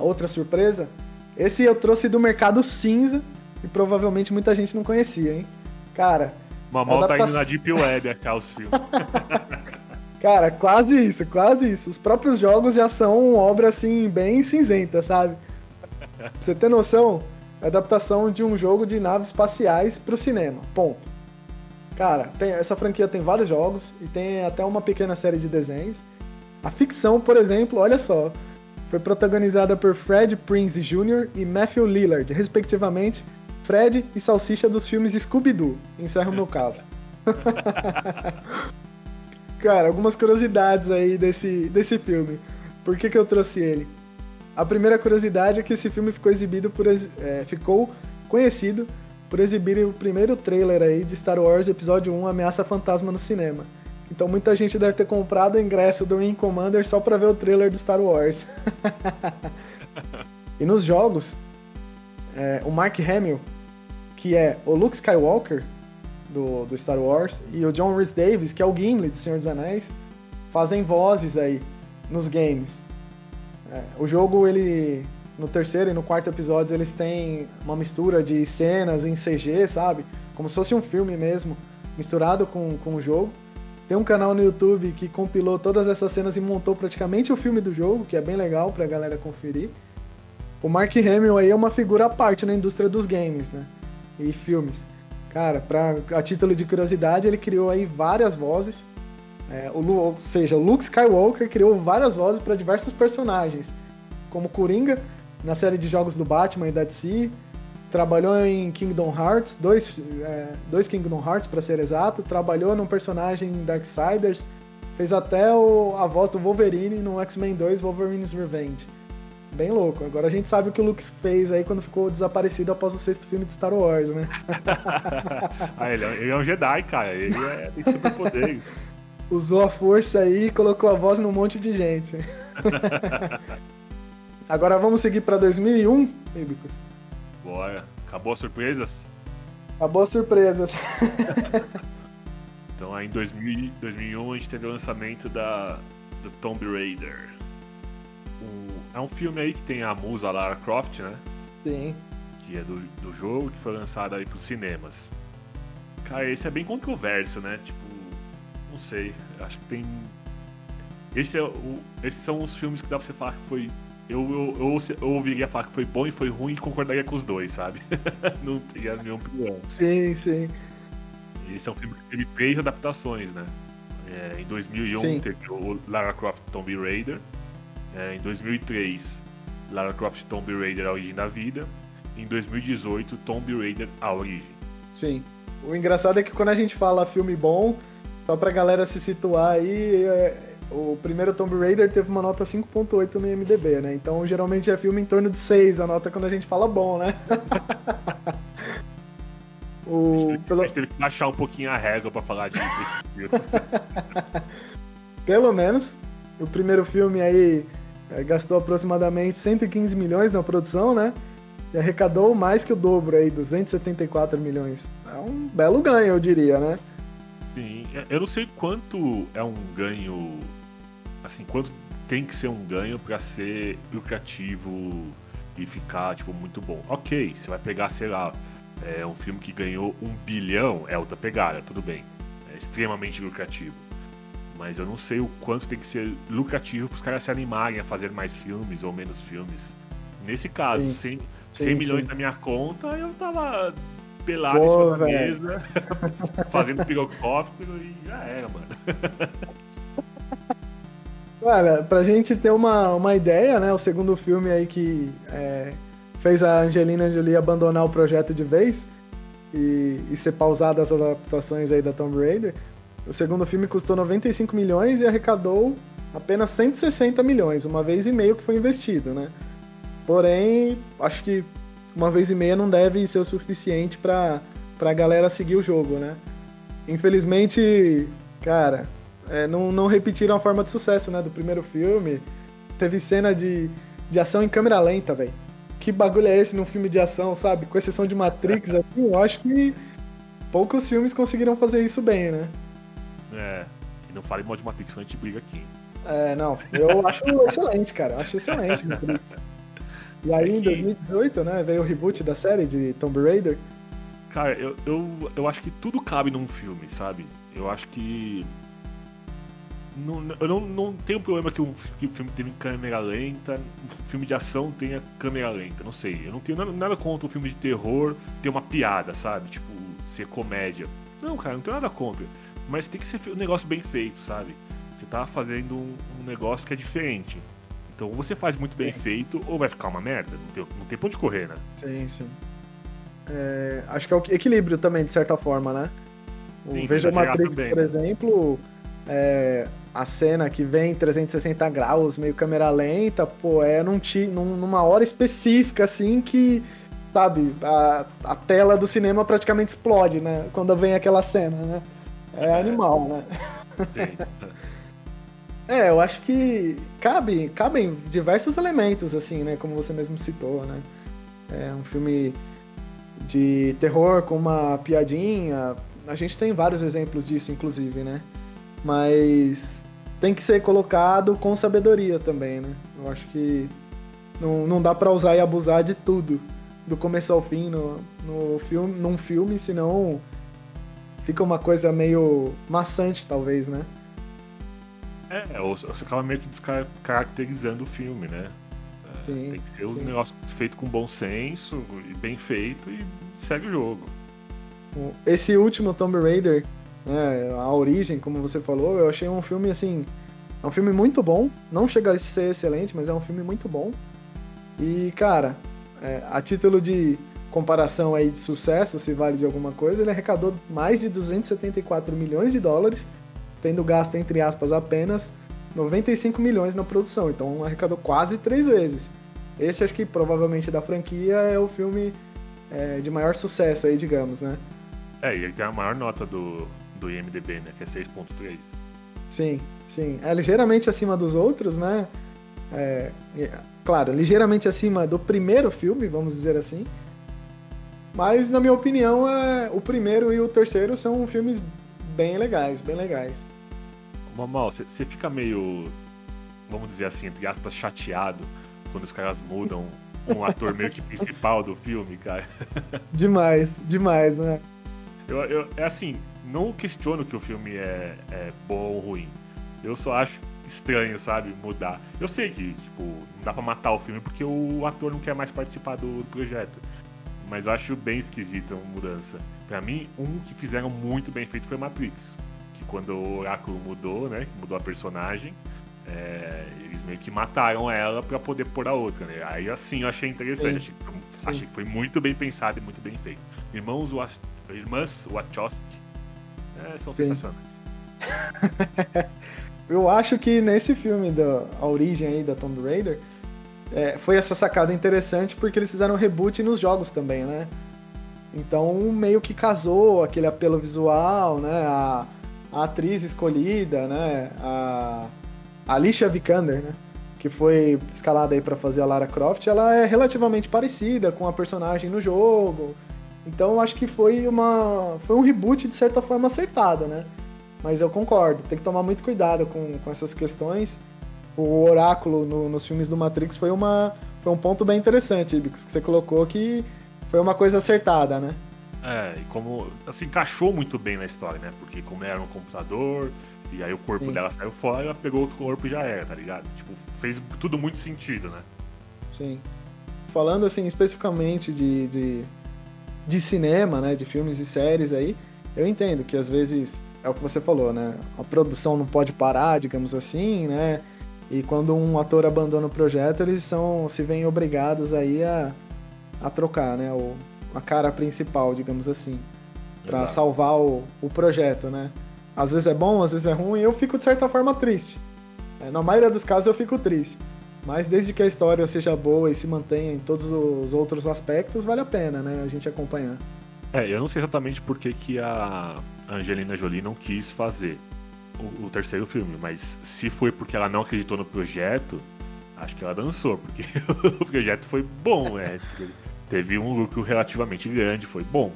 a outra surpresa, esse eu trouxe do mercado cinza e provavelmente muita gente não conhecia, hein? Cara. Mamão tá indo na Deep Web achar os filmes. [LAUGHS] Cara, quase isso, quase isso. Os próprios jogos já são obra assim, bem cinzenta, sabe? Pra você ter noção, é adaptação de um jogo de naves espaciais pro cinema. Ponto. Cara, tem, essa franquia tem vários jogos e tem até uma pequena série de desenhos. A ficção, por exemplo, olha só, foi protagonizada por Fred Prinze Jr. e Matthew Lillard, respectivamente, Fred e Salsicha dos filmes Scooby-Doo. Encerra o meu caso. [LAUGHS] Cara, algumas curiosidades aí desse, desse filme. Por que, que eu trouxe ele? A primeira curiosidade é que esse filme ficou exibido por. É, ficou conhecido por exibir o primeiro trailer aí de Star Wars Episódio 1 Ameaça Fantasma no cinema. Então muita gente deve ter comprado o ingresso do Wing Commander só para ver o trailer do Star Wars. [LAUGHS] e nos jogos, é, o Mark Hamill que é o Luke Skywalker, do, do Star Wars, e o John Rhys Davis, que é o Gimli do Senhor dos Anéis, fazem vozes aí nos games. É, o jogo, ele no terceiro e no quarto episódios eles têm uma mistura de cenas em CG, sabe? Como se fosse um filme mesmo, misturado com, com o jogo. Tem um canal no YouTube que compilou todas essas cenas e montou praticamente o filme do jogo, que é bem legal pra galera conferir. O Mark Hamill aí é uma figura à parte na indústria dos games, né? E filmes. Cara, pra, a título de curiosidade, ele criou aí várias vozes. É, o, ou seja, o Luke Skywalker criou várias vozes para diversos personagens, como Coringa, na série de jogos do Batman e da DC. Trabalhou em Kingdom Hearts, dois, é, dois Kingdom Hearts para ser exato. Trabalhou num personagem em Darksiders. Fez até o, a voz do Wolverine no X-Men 2 Wolverine's Revenge. Bem louco. Agora a gente sabe o que o Luke fez aí quando ficou desaparecido após o sexto filme de Star Wars, né? [LAUGHS] ah, ele, é, ele, é, um Jedi, cara. Ele é, tem superpoderes. [LAUGHS] Usou a força aí e colocou a voz num monte de gente. [LAUGHS] Agora vamos seguir para 2001, Ibicos? Bora. Acabou as surpresas? Acabou as surpresas. [LAUGHS] então aí em 2000, 2001 a gente teve o lançamento da, do Tomb Raider. É um filme aí que tem a musa Lara Croft, né? Sim. Que é do, do jogo, que foi lançado aí pros cinemas. Cara, esse é bem controverso, né? Tipo, não sei. Acho que tem. Esse é o... Esses são os filmes que dá pra você falar que foi. Eu, eu, eu, eu ouviria falar que foi bom e foi ruim e concordaria com os dois, sabe? [LAUGHS] não teria nenhum problema. Sim, sim. Esse é um filme que teve três adaptações, né? É, em 2001 sim. teve o Lara Croft Tomb Raider. É, em 2003, Lara Croft Tomb Raider A Origem da Vida. Em 2018, Tomb Raider A Origem. Sim. O engraçado é que quando a gente fala filme bom, só pra galera se situar aí, é, o primeiro Tomb Raider teve uma nota 5.8 no IMDB, né? Então geralmente é filme em torno de 6 a nota quando a gente fala bom, né? [LAUGHS] o... a, gente teve, Pelo... teve que baixar um pouquinho a régua pra falar de [LAUGHS] Pelo menos. O primeiro filme aí é, gastou aproximadamente 115 milhões na produção, né? E arrecadou mais que o dobro aí, 274 milhões. É um belo ganho, eu diria, né? Sim, é, eu não sei quanto é um ganho, assim, quanto tem que ser um ganho para ser lucrativo e ficar, tipo, muito bom. Ok, você vai pegar, sei lá, é um filme que ganhou um bilhão, é outra pegada, tudo bem. É extremamente lucrativo mas eu não sei o quanto tem que ser lucrativo para os caras se animarem a fazer mais filmes ou menos filmes. Nesse caso, sim. 100, 100 sim, milhões sim. na minha conta, eu tava pelado Pô, em cima da mesa, [LAUGHS] fazendo pirocóptero e já era, mano. [LAUGHS] Cara, pra gente ter uma, uma ideia, né? O segundo filme aí que é, fez a Angelina Jolie abandonar o projeto de vez e, e ser pausada as adaptações aí da Tomb Raider. O segundo filme custou 95 milhões e arrecadou apenas 160 milhões, uma vez e meio que foi investido, né? Porém, acho que uma vez e meia não deve ser o suficiente para a galera seguir o jogo, né? Infelizmente, cara, é, não, não repetiram a forma de sucesso, né, do primeiro filme. Teve cena de, de ação em câmera lenta, velho. Que bagulho é esse num filme de ação, sabe? Com exceção de Matrix, [LAUGHS] assim, eu acho que poucos filmes conseguiram fazer isso bem, né? É. E não fale mal de Matrix, senão a gente briga aqui. É, não. Eu [LAUGHS] acho excelente, cara. Eu acho excelente Matrix. E aí, é em 2018, né, veio o reboot da série de Tomb Raider. Cara, eu, eu, eu acho que tudo cabe num filme, sabe? Eu acho que. Não, eu não, não tenho problema que um, que um filme tenha câmera lenta, um filme de ação tenha câmera lenta, não sei. Eu não tenho nada, nada contra um filme de terror ter uma piada, sabe? Tipo, ser comédia. Não, cara, não tenho nada contra. Mas tem que ser um negócio bem feito, sabe? Você tá fazendo um, um negócio que é diferente. Então, ou você faz muito bem sim. feito, ou vai ficar uma merda. Não tem, não tem pra onde correr, né? Sim, sim. É, acho que é o equilíbrio também, de certa forma, né? O sim, Veja Matrix, também, por né? exemplo, é, a cena que vem 360 graus, meio câmera lenta, pô, é num, numa hora específica, assim, que, sabe, a, a tela do cinema praticamente explode, né? Quando vem aquela cena, né? É animal, né? Sim. [LAUGHS] É, eu acho que cabe, cabem diversos elementos, assim, né? Como você mesmo citou, né? É um filme de terror com uma piadinha. A gente tem vários exemplos disso, inclusive, né? Mas tem que ser colocado com sabedoria também, né? Eu acho que Não, não dá para usar e abusar de tudo, do começo ao fim no, no filme, num filme, senão fica uma coisa meio maçante, talvez, né? É, ou você acaba meio que descaracterizando o filme, né? É, sim, tem que ser sim. um negócio feito com bom senso e bem feito e segue o jogo. Esse último Tomb Raider, né, a origem, como você falou, eu achei um filme assim. É um filme muito bom. Não chega a ser excelente, mas é um filme muito bom. E, cara, é, a título de comparação aí de sucesso, se vale de alguma coisa, ele arrecadou mais de 274 milhões de dólares, tendo gasto, entre aspas, apenas 95 milhões na produção. Então arrecadou quase três vezes. Esse acho que provavelmente da franquia é o filme é, de maior sucesso aí, digamos, né? É, e ele tem a maior nota do, do IMDB, né? Que é 6.3. Sim, sim. É ligeiramente acima dos outros, né? É, claro, ligeiramente acima do primeiro filme, vamos dizer assim. Mas, na minha opinião, é, o primeiro e o terceiro são filmes bem legais, bem legais. Mamal, você fica meio, vamos dizer assim, entre aspas, chateado quando os caras mudam um [LAUGHS] ator meio que principal do filme, cara. Demais, demais, né? Eu, eu, é assim, não questiono que o filme é, é bom ou ruim. Eu só acho estranho, sabe, mudar. Eu sei que, tipo, não dá pra matar o filme porque o ator não quer mais participar do projeto mas eu acho bem esquisita a mudança. Para mim, um que fizeram muito bem feito foi Matrix. Que quando o Oráculo mudou, né? Mudou a personagem, é, eles meio que mataram ela para poder pôr a outra, né? Aí assim eu achei interessante. Achei, achei, que foi muito bem pensado e muito bem feito. Irmãos, Irmãs Wachowski é, são Sim. sensacionais. [LAUGHS] eu acho que nesse filme da a origem aí da Tomb Raider, é, foi essa sacada interessante porque eles fizeram reboot nos jogos também, né? Então meio que casou aquele apelo visual, né? A, a atriz escolhida, né? A, a Alicia Vikander, né? Que foi escalada aí para fazer a Lara Croft, ela é relativamente parecida com a personagem no jogo. Então acho que foi uma foi um reboot de certa forma acertado, né? Mas eu concordo, tem que tomar muito cuidado com, com essas questões o oráculo no, nos filmes do Matrix foi, uma, foi um ponto bem interessante, Ibicos, que você colocou que foi uma coisa acertada, né? É, e como assim, encaixou muito bem na história, né? Porque como era um computador, e aí o corpo Sim. dela saiu fora, ela pegou outro corpo e já era, tá ligado? Tipo, fez tudo muito sentido, né? Sim. Falando assim, especificamente de, de, de cinema, né? De filmes e séries aí, eu entendo que às vezes é o que você falou, né? A produção não pode parar, digamos assim, né? E quando um ator abandona o projeto, eles são se veem obrigados aí a, a trocar, né? O, a cara principal, digamos assim, para salvar o, o projeto, né? Às vezes é bom, às vezes é ruim, e eu fico de certa forma triste. É, na maioria dos casos eu fico triste. Mas desde que a história seja boa e se mantenha em todos os outros aspectos, vale a pena, né? A gente acompanhar. É, eu não sei exatamente por que, que a Angelina Jolie não quis fazer o, o, terceiro filme, mas se foi porque ela não acreditou no projeto, acho que ela dançou, porque [LAUGHS] o projeto foi bom, né? Teve um lucro relativamente grande, foi bom.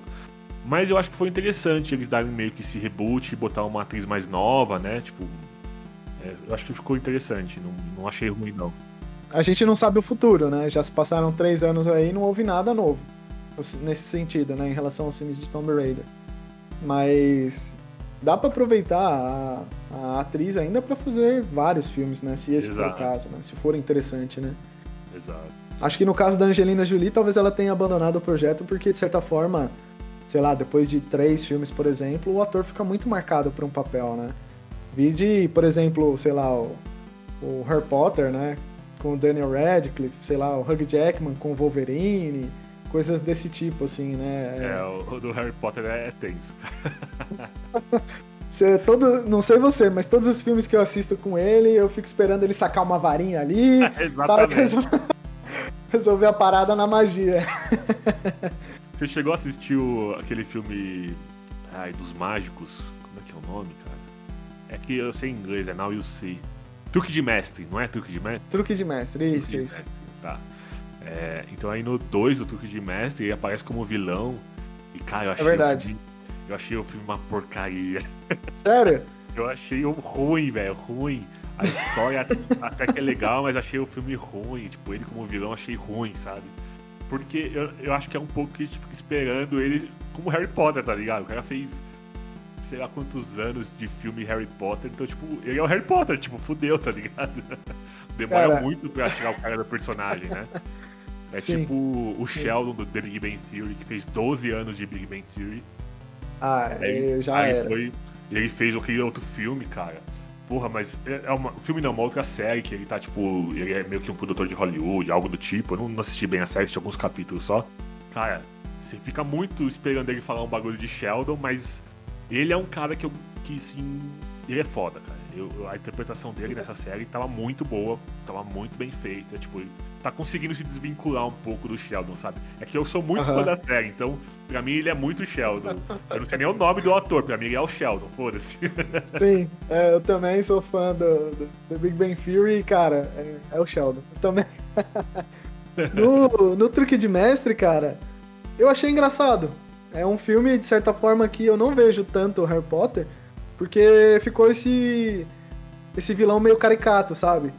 Mas eu acho que foi interessante eles darem meio que esse reboot botar uma atriz mais nova, né? Tipo, é, eu acho que ficou interessante, não, não achei ruim, não. A gente não sabe o futuro, né? Já se passaram três anos aí e não houve nada novo nesse sentido, né? Em relação aos filmes de Tomb Raider. Mas dá para aproveitar a, a, atriz ainda para fazer vários filmes, né? Se esse Exato. for o caso, né? Se for interessante, né? Exato. Acho que no caso da Angelina Jolie, talvez ela tenha abandonado o projeto porque, de certa forma, sei lá, depois de três filmes, por exemplo, o ator fica muito marcado por um papel, né? Vi de, por exemplo, sei lá, o, o Harry Potter, né? Com o Daniel Radcliffe, sei lá, o Hugh Jackman com o Wolverine coisas desse tipo, assim, né? É, o, do Harry Potter é, é tenso. Você, todo, não sei você, mas todos os filmes que eu assisto com ele, eu fico esperando ele sacar uma varinha ali, [LAUGHS] sabe? Resolver, resolver a parada na magia. Você chegou a assistir o, aquele filme ai, dos mágicos? Como é que é o nome, cara? É que eu sei em inglês, é Now You See. Truque de mestre, não é truque de mestre? Truque de mestre, isso, truque isso. Mestre, tá. É, então aí no 2 do Truque de Mestre ele aparece como vilão. E cara, eu é achei, é verdade. O filme, eu achei o filme uma porcaria. [LAUGHS] Sério? Eu achei ruim, velho, ruim. A história [LAUGHS] até que é legal, mas achei o filme ruim. Tipo, ele como vilão achei ruim, sabe? Porque eu, eu acho que é um pouco que a gente fica esperando ele como Harry Potter, tá ligado? O cara fez sei lá quantos anos de filme Harry Potter, então, tipo, ele é o Harry Potter, tipo, fudeu, tá ligado? [LAUGHS] Demora cara... muito pra tirar o cara do personagem, né? É Sim. tipo o Sheldon do The Big Bang Theory, que fez 12 anos de Big Bang Theory. Ah, aí, já aí era. Foi, e ele fez aquele outro filme, cara. Porra, mas é, é uma, um filme não, uma outra série que ele tá, tipo, ele é meio que um produtor de Hollywood, algo do tipo. Eu não, não assisti bem a série, assisti alguns capítulos só. Cara, você fica muito esperando ele falar um bagulho de Sheldon, mas ele é um cara que eu, que, sim, ele é foda, cara. Eu, a interpretação dele nessa série tava muito boa, tava muito bem feita. Tipo, ele tá conseguindo se desvincular um pouco do Sheldon, sabe? É que eu sou muito uhum. fã da série, então pra mim ele é muito Sheldon. Eu não sei nem o nome do ator, pra mim ele é o Sheldon, foda-se. [LAUGHS] Sim, é, eu também sou fã do, do, do, Big Bang Theory cara, é, é o Sheldon. Eu também. [LAUGHS] no, no Truque de Mestre, cara, eu achei engraçado. É um filme, de certa forma, que eu não vejo tanto Harry Potter, porque ficou esse esse vilão meio caricato, sabe?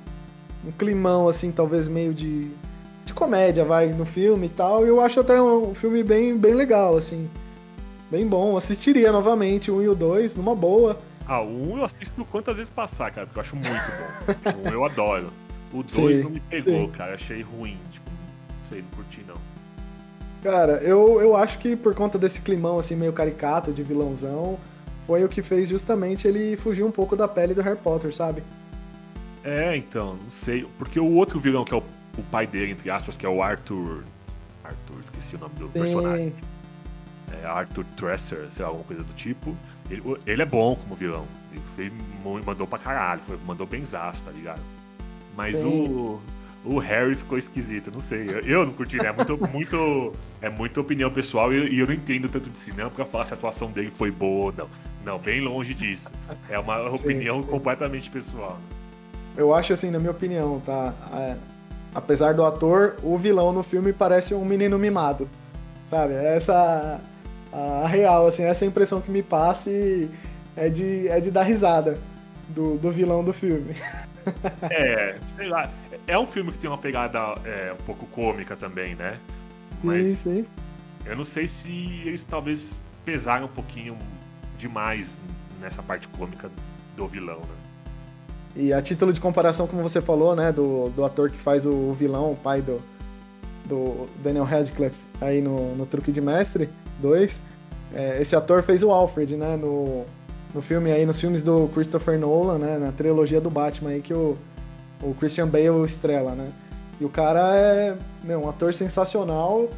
Um climão, assim, talvez meio de, de comédia, vai, no filme e tal. E eu acho até um filme bem, bem legal, assim. Bem bom. Assistiria novamente o 1 e o 2, numa boa. Ah, o 1 eu assisto quantas vezes passar, cara, porque eu acho muito bom. o [LAUGHS] 1 eu adoro. O 2 não me pegou, sim. cara. Achei ruim. Tipo, não sei, não curti não. Cara, eu, eu acho que por conta desse climão, assim, meio caricato, de vilãozão foi o que fez justamente ele fugir um pouco da pele do Harry Potter, sabe? É, então, não sei. Porque o outro vilão, que é o, o pai dele, entre aspas, que é o Arthur. Arthur, esqueci o nome do Sim. personagem. É Arthur Tresser, sei lá, alguma coisa do tipo. Ele, ele é bom como vilão. Ele foi, mandou pra caralho, foi, mandou benzaço, tá ligado? Mas o, o Harry ficou esquisito, não sei. Eu, eu não curti, né? É muito, [LAUGHS] muito, é muita opinião pessoal e, e, eu não entendo tanto de cinema pra falar se a atuação dele foi boa ou não. Não, bem longe disso. É uma [LAUGHS] opinião sim. completamente pessoal. Eu acho assim, na minha opinião, tá? É, apesar do ator, o vilão no filme parece um menino mimado. Sabe? Essa a, a real, assim, essa impressão que me passa é de, é de dar risada do, do vilão do filme. [LAUGHS] É, sei lá. É um filme que tem uma pegada é, um pouco cômica também, né? Mas sim, sim. eu não sei se eles talvez pesaram um pouquinho demais nessa parte cômica do vilão, né? E a título de comparação, como você falou, né, do, do ator que faz o vilão, o pai do, do Daniel Radcliffe aí no, no Truque de Mestre 2, é, esse ator fez o Alfred, né, no, no filme aí, nos filmes do Christopher Nolan, né, na trilogia do Batman aí que o, o Christian Bale estrela, né. E o cara é meu, um ator sensacional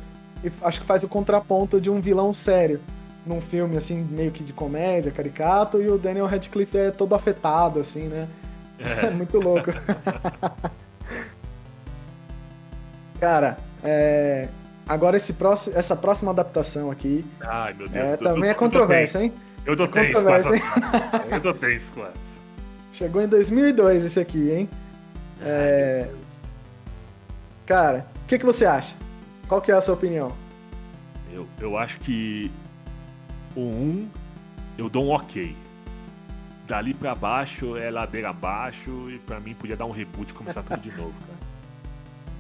e acho que faz o contraponto de um vilão sério num filme assim meio que de comédia, caricato, e o Daniel Radcliffe é todo afetado assim, né? É, [LAUGHS] é muito louco. [LAUGHS] Cara, é... agora esse próximo, essa próxima adaptação aqui. Ai, meu Deus. É, também é controversa, hein? Eu tô é tenso com essa. Eu tô tenso com essa. Chegou em 2002 esse aqui, hein? É... Cara, o que, que você acha? Qual que é a sua opinião? Eu, eu acho que o 1 eu dou um ok. Dali pra baixo é ladeira abaixo e pra mim podia dar um reboot e começar tudo de novo, cara. [LAUGHS]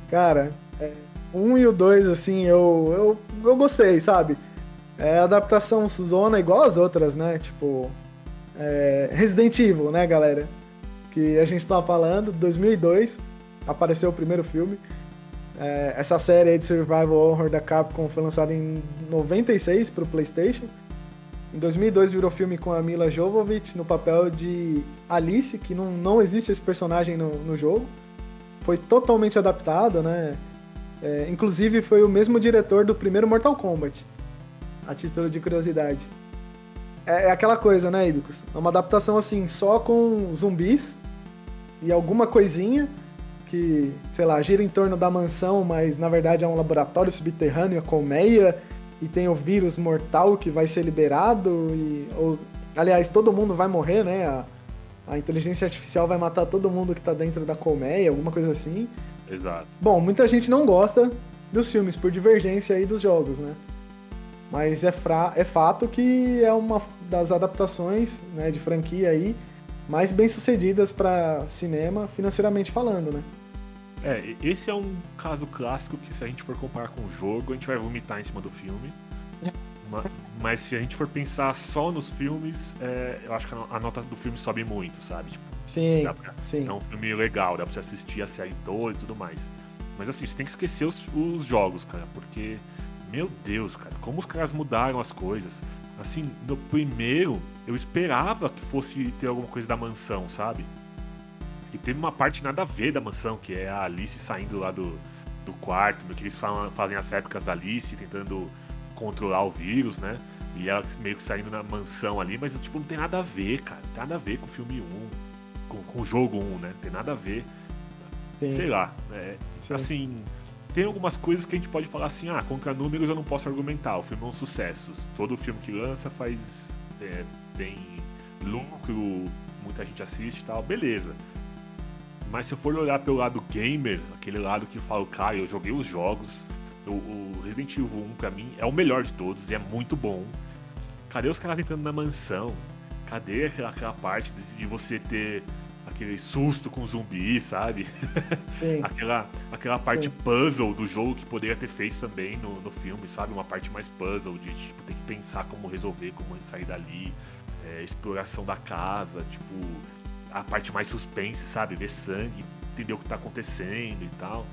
Cara, é, um e o 2, assim, eu, eu, eu gostei, sabe? É adaptação zona igual as outras, né? Tipo, é, Resident Evil, né, galera? Que a gente tava falando, 2002, apareceu o primeiro filme. É, essa série aí de Survival Horror da Capcom foi lançada em 96 pro PlayStation. Em 2002 virou filme com a Mila Jovovich no papel de Alice, que não, não existe esse personagem no, no jogo. Foi totalmente adaptado, né? É, inclusive foi o mesmo diretor do primeiro Mortal Kombat, a título de curiosidade. É, é aquela coisa, né, Ibicus? É uma adaptação assim, só com zumbis e alguma coisinha que, sei lá, gira em torno da mansão, mas na verdade é um laboratório subterrâneo, a colmeia, e tem o vírus mortal que vai ser liberado, e, ou, aliás, todo mundo vai morrer, né? A, a inteligência artificial vai matar todo mundo que tá dentro da colmeia, alguma coisa assim. Exato. Bom, muita gente não gosta dos filmes por divergência aí dos jogos, né? Mas é, fra é fato que é uma das adaptações né, de franquia aí mais bem sucedidas para cinema, financeiramente falando, né? É, esse é um caso clássico que se a gente for comparar com o jogo, a gente vai vomitar em cima do filme. Mas se a gente for pensar só nos filmes, é, eu acho que a nota do filme sobe muito, sabe? Tipo, sim, pra, sim. É um filme legal, dá pra você assistir a série toda e tudo mais. Mas assim, você tem que esquecer os, os jogos, cara, porque, meu Deus, cara, como os caras mudaram as coisas. Assim, no primeiro, eu esperava que fosse ter alguma coisa da mansão, sabe? E teve uma parte nada a ver da mansão, que é a Alice saindo lá do, do quarto, que eles falam, fazem as épocas da Alice, tentando controlar o vírus, né? E ela meio que saindo na mansão ali, mas tipo, não tem nada a ver, cara. Não tem nada a ver com o filme 1, com, com o jogo 1, né? Não tem nada a ver. Sim. Sei lá. É, assim, tem algumas coisas que a gente pode falar assim, ah, contra números eu não posso argumentar. O filme é um sucesso. Todo filme que lança faz. É, tem lucro, muita gente assiste e tal, beleza. Mas se eu for olhar pelo lado gamer, aquele lado que eu falo, cara, eu joguei os jogos, o, o Resident Evil 1 pra mim é o melhor de todos e é muito bom. Cadê os caras entrando na mansão? Cadê aquela, aquela parte de, de você ter aquele susto com zumbi, sabe? [LAUGHS] aquela, aquela parte Sim. puzzle do jogo que poderia ter feito também no, no filme, sabe? Uma parte mais puzzle de tipo, ter que pensar como resolver, como sair dali, é, exploração da casa, tipo, a parte mais suspense, sabe? Ver sangue, entender o que tá acontecendo e tal.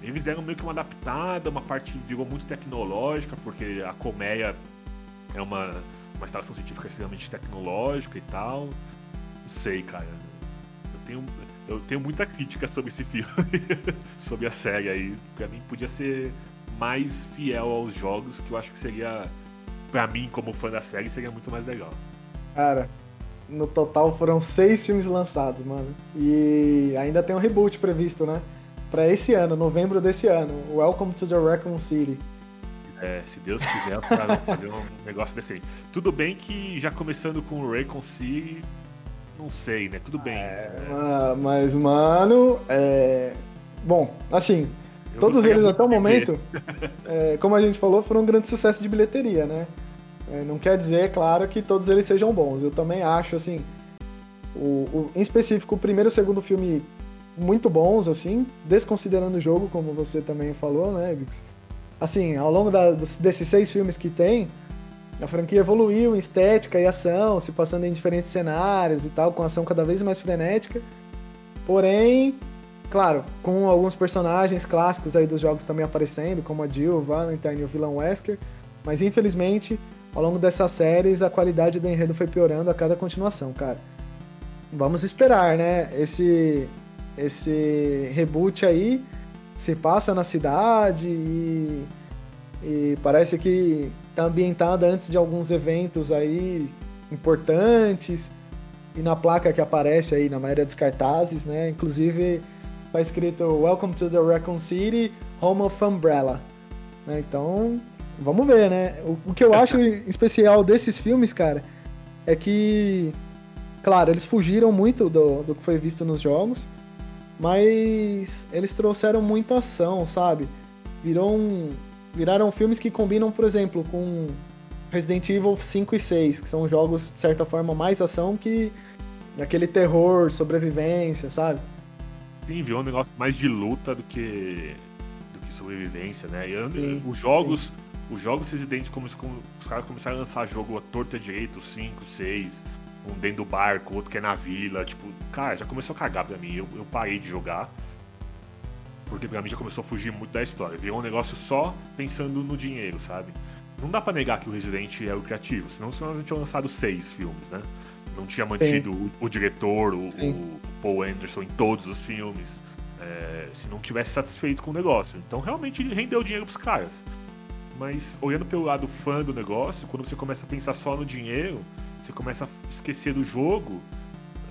Eles deram meio que uma adaptada, uma parte virou muito tecnológica, porque a colmeia é uma, uma instalação científica extremamente tecnológica e tal. Não sei, cara. Eu tenho, eu tenho muita crítica sobre esse filme, [LAUGHS] sobre a série aí. Pra mim podia ser mais fiel aos jogos, que eu acho que seria, pra mim, como fã da série, seria muito mais legal. Cara, no total foram seis filmes lançados, mano. E ainda tem um reboot previsto, né? para esse ano, novembro desse ano. Welcome to the Raccoon City. É, se Deus quiser, pra fazer um [LAUGHS] negócio desse aí. Tudo bem que já começando com o Raccoon City, não sei, né? Tudo bem. É, é. Mas, mano, é... Bom, assim, Eu todos eles até o momento, [LAUGHS] é, como a gente falou, foram um grande sucesso de bilheteria, né? É, não quer dizer, claro, que todos eles sejam bons. Eu também acho, assim, o, o, em específico, o primeiro e o segundo filme muito bons, assim, desconsiderando o jogo, como você também falou, né, Vix? Assim, ao longo da, desses seis filmes que tem, a franquia evoluiu em estética e ação, se passando em diferentes cenários e tal, com ação cada vez mais frenética. Porém, claro, com alguns personagens clássicos aí dos jogos também aparecendo, como a Jill, Valentine e o vilão Wesker. Mas infelizmente, ao longo dessas séries, a qualidade do enredo foi piorando a cada continuação, cara. Vamos esperar, né? Esse esse reboot aí se passa na cidade e, e parece que está ambientada antes de alguns eventos aí importantes. E na placa que aparece aí na maioria dos cartazes, né? Inclusive tá escrito Welcome to the Raccoon City, Home of Umbrella. Né? Então, vamos ver, né? O, o que eu [LAUGHS] acho especial desses filmes, cara, é que, claro, eles fugiram muito do, do que foi visto nos jogos. Mas eles trouxeram muita ação, sabe? Virou um, viraram filmes que combinam, por exemplo, com Resident Evil 5 e 6, que são jogos, de certa forma, mais ação que aquele terror, sobrevivência, sabe? Sim, virou um negócio mais de luta do que, do que sobrevivência, né? E sim, os jogos. Sim. Os jogos Resident, como, como os caras começaram a lançar jogo a torta direito, 5, 6, um dentro do barco, outro que é na vila. Tipo, cara, já começou a cagar pra mim. Eu, eu parei de jogar. Porque pra mim já começou a fugir muito da história. Virou um negócio só pensando no dinheiro, sabe? Não dá pra negar que o Resident é o criativo, senão, senão a gente tinha lançado seis filmes, né? Não tinha mantido o, o, diretor, o, o, Paul Anderson, em todos os filmes. É, se não tivesse satisfeito com o negócio. Então realmente ele rendeu dinheiro pros caras. Mas olhando pelo lado fã do negócio, quando você começa a pensar só no dinheiro, você começa a esquecer do jogo,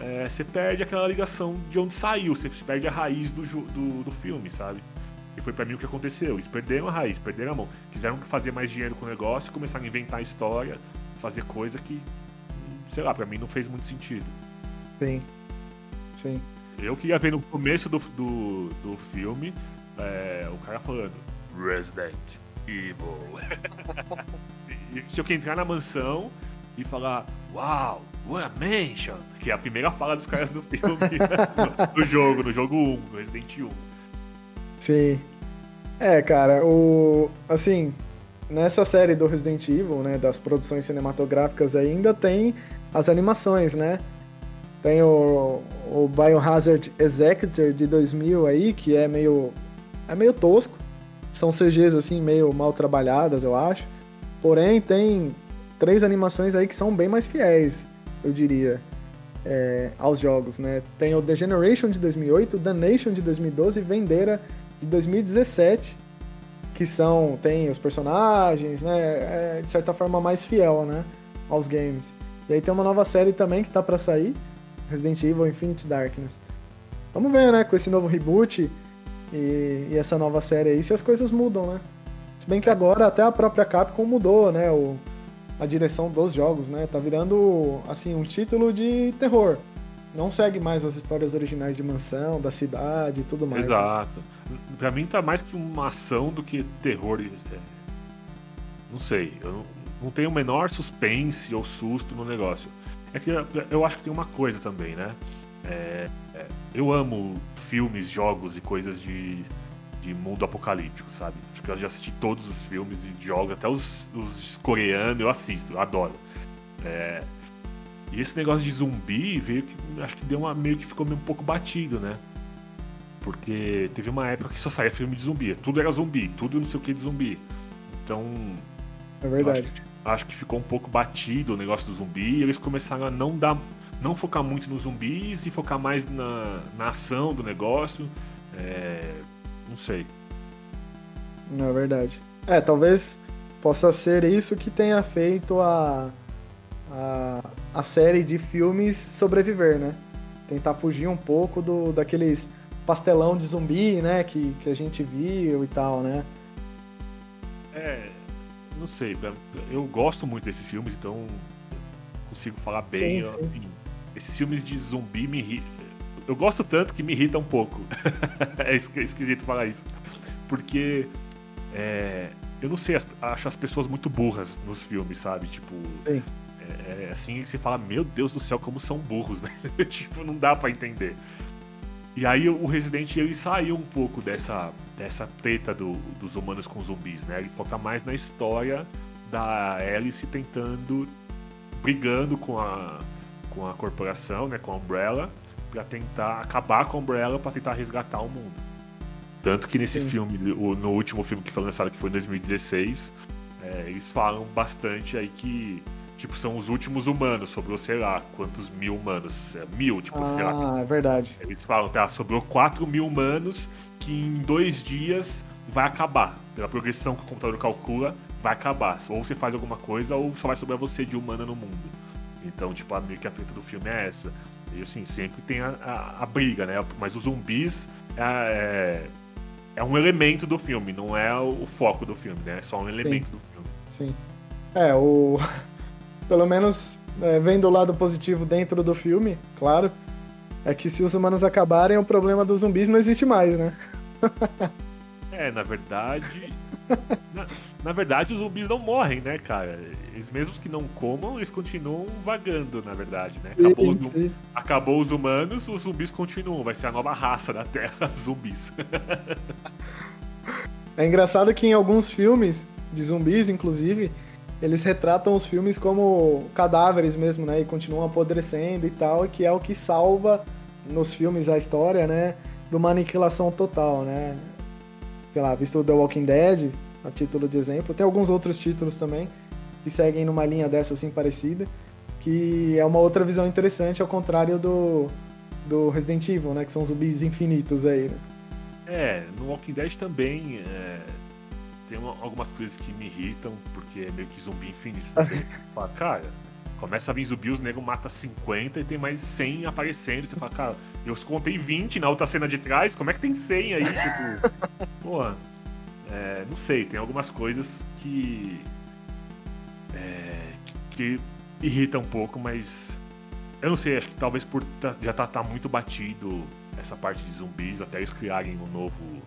é, você perde aquela ligação de onde saiu, você perde a raiz do, do, do filme, sabe? E foi para mim o que aconteceu. Eles perderam a raiz, perderam a mão. Quiseram fazer mais dinheiro com o negócio, começaram a inventar história, fazer coisa que, sei lá, para mim não fez muito sentido. Sim. Sim. Eu queria ver no começo do, do, do filme é, o cara falando Resident Evil. [LAUGHS] tinha que entrar na mansão e falar, uau, what a mansion! Que é a primeira fala dos caras do filme, [LAUGHS] no, no, jogo, no jogo 1, no Resident 1. Sim. É, cara, o. Assim, nessa série do Resident Evil, né, das produções cinematográficas ainda tem as animações, né? Tem o, o Biohazard Executor de 2000 aí, que é meio é meio tosco. São CGs assim meio mal trabalhadas, eu acho. Porém, tem três animações aí que são bem mais fiéis, eu diria, é, aos jogos, né? Tem o The Generation de 2008, The Nation de 2012 e Vendera de 2017, que são tem os personagens, né? É, de certa forma mais fiel, né, aos games. E aí tem uma nova série também que tá para sair, Resident Evil Infinite Darkness. Vamos ver, né, com esse novo reboot e, e, essa nova série aí, se as coisas mudam, né? Se bem que agora até a própria Capcom mudou, né, o, a direção dos jogos, né? Tá virando, assim, um título de terror. Não segue mais as histórias originais de mansão, da cidade e tudo mais. Né? Exato. Né? Pra mim tá mais que uma ação do que terror. É, não sei, eu não, tenho o menor suspense ou susto no negócio. É que eu acho que tem uma coisa também, né? É, é, eu amo filmes, jogos e coisas de, de mundo apocalíptico, sabe? Acho que eu já assisti todos os filmes e jogos, até os, os coreanos eu assisto, eu adoro. É, e esse negócio de zumbi veio que acho que deu uma meio que ficou meio um pouco batido, né? Porque teve uma época que só saía filme de zumbi, tudo era zumbi, tudo não sei o que de zumbi. Então. É verdade acho que ficou um pouco batido o negócio do zumbi e eles começaram a não dar não focar muito nos zumbis e focar mais na, na ação do negócio é, não sei não é verdade é talvez possa ser isso que tenha feito a a, a série de filmes sobreviver né tentar fugir um pouco do daqueles pastelão de zumbi né que, que a gente viu e tal né é não sei, eu gosto muito desses filmes, então consigo falar bem. Sim, sim. esses filmes de zumbi me. Eu gosto tanto que me irrita um pouco. [LAUGHS] é esquisito falar isso. Porque é, eu não sei, acho as pessoas muito burras nos filmes, sabe? Tipo. É, é, assim que você fala, meu Deus do céu, como são burros, [LAUGHS] né? tipo, não dá para entender. E aí o Resident ele saiu um pouco dessa, dessa treta do, dos humanos com zumbis, né? Ele foca mais na história da Alice tentando, brigando com a, com a corporação, né? Com a Umbrella, para tentar acabar com a Umbrella para tentar resgatar o mundo. Tanto que nesse Sim. filme, no último filme que foi lançado, que foi em 2016, é, eles falam bastante aí que Tipo, são os últimos humanos, sobrou, sei lá, quantos mil humanos. É, mil, tipo, ah, sei lá. Ah, é verdade. Eles falam, tá, sobrou 4 mil humanos que em dois dias vai acabar. Pela progressão que o computador calcula, vai acabar. Ou você faz alguma coisa, ou só vai sobrar você de humana no mundo. Então, tipo, a, meio que a treta do filme é essa. E assim, sempre tem a, a, a briga, né? Mas os zumbis é, é, é, um elemento do filme, não é o, o foco do filme, né? É só um elemento Sim. do filme. Sim. É, o. [LAUGHS] pelo menos é, vendo o lado positivo dentro do filme, claro, é que se os humanos acabarem, o problema dos zumbis não existe mais, né? [LAUGHS] é, na verdade. na, [LAUGHS] na, verdade, os zumbis não morrem, né, cara? Eles mesmos que não comam, eles continuam vagando, na verdade, né? Acabou, sim, sim. Os, acabou os humanos, os zumbis continuam. Vai ser a nova raça da Terra, [LAUGHS] zumbis. [LAUGHS] é engraçado que em alguns filmes, de zumbis, inclusive, eles retratam os filmes como cadáveres mesmo, né? E continuam apodrecendo e tal, que é o que salva nos filmes a história, né? De uma aniquilação total, né? Sei lá, visto The Walking Dead, a título de exemplo. Tem alguns outros títulos também que seguem numa linha dessa assim parecida, que é uma outra visão interessante, ao contrário do, do Resident Evil, né? Que são zumbis infinitos aí, né? É, no Walking Dead também. É tem uma, algumas coisas que me irritam, porque é meio que zumbi infinito. Você fala, [LAUGHS] cara, começa a vir zumbi, os negros mata 50 e tem mais 100 aparecendo. Você fala, cara, eu contei 20 na outra cena de trás, como é que tem 100 aí? [LAUGHS] Tipo, porra, é, não sei, tem algumas coisas que. É, que irritam um pouco, mas. Eu não sei, acho que talvez por já tá, tá muito batido essa parte de zumbis, até eles criarem um novo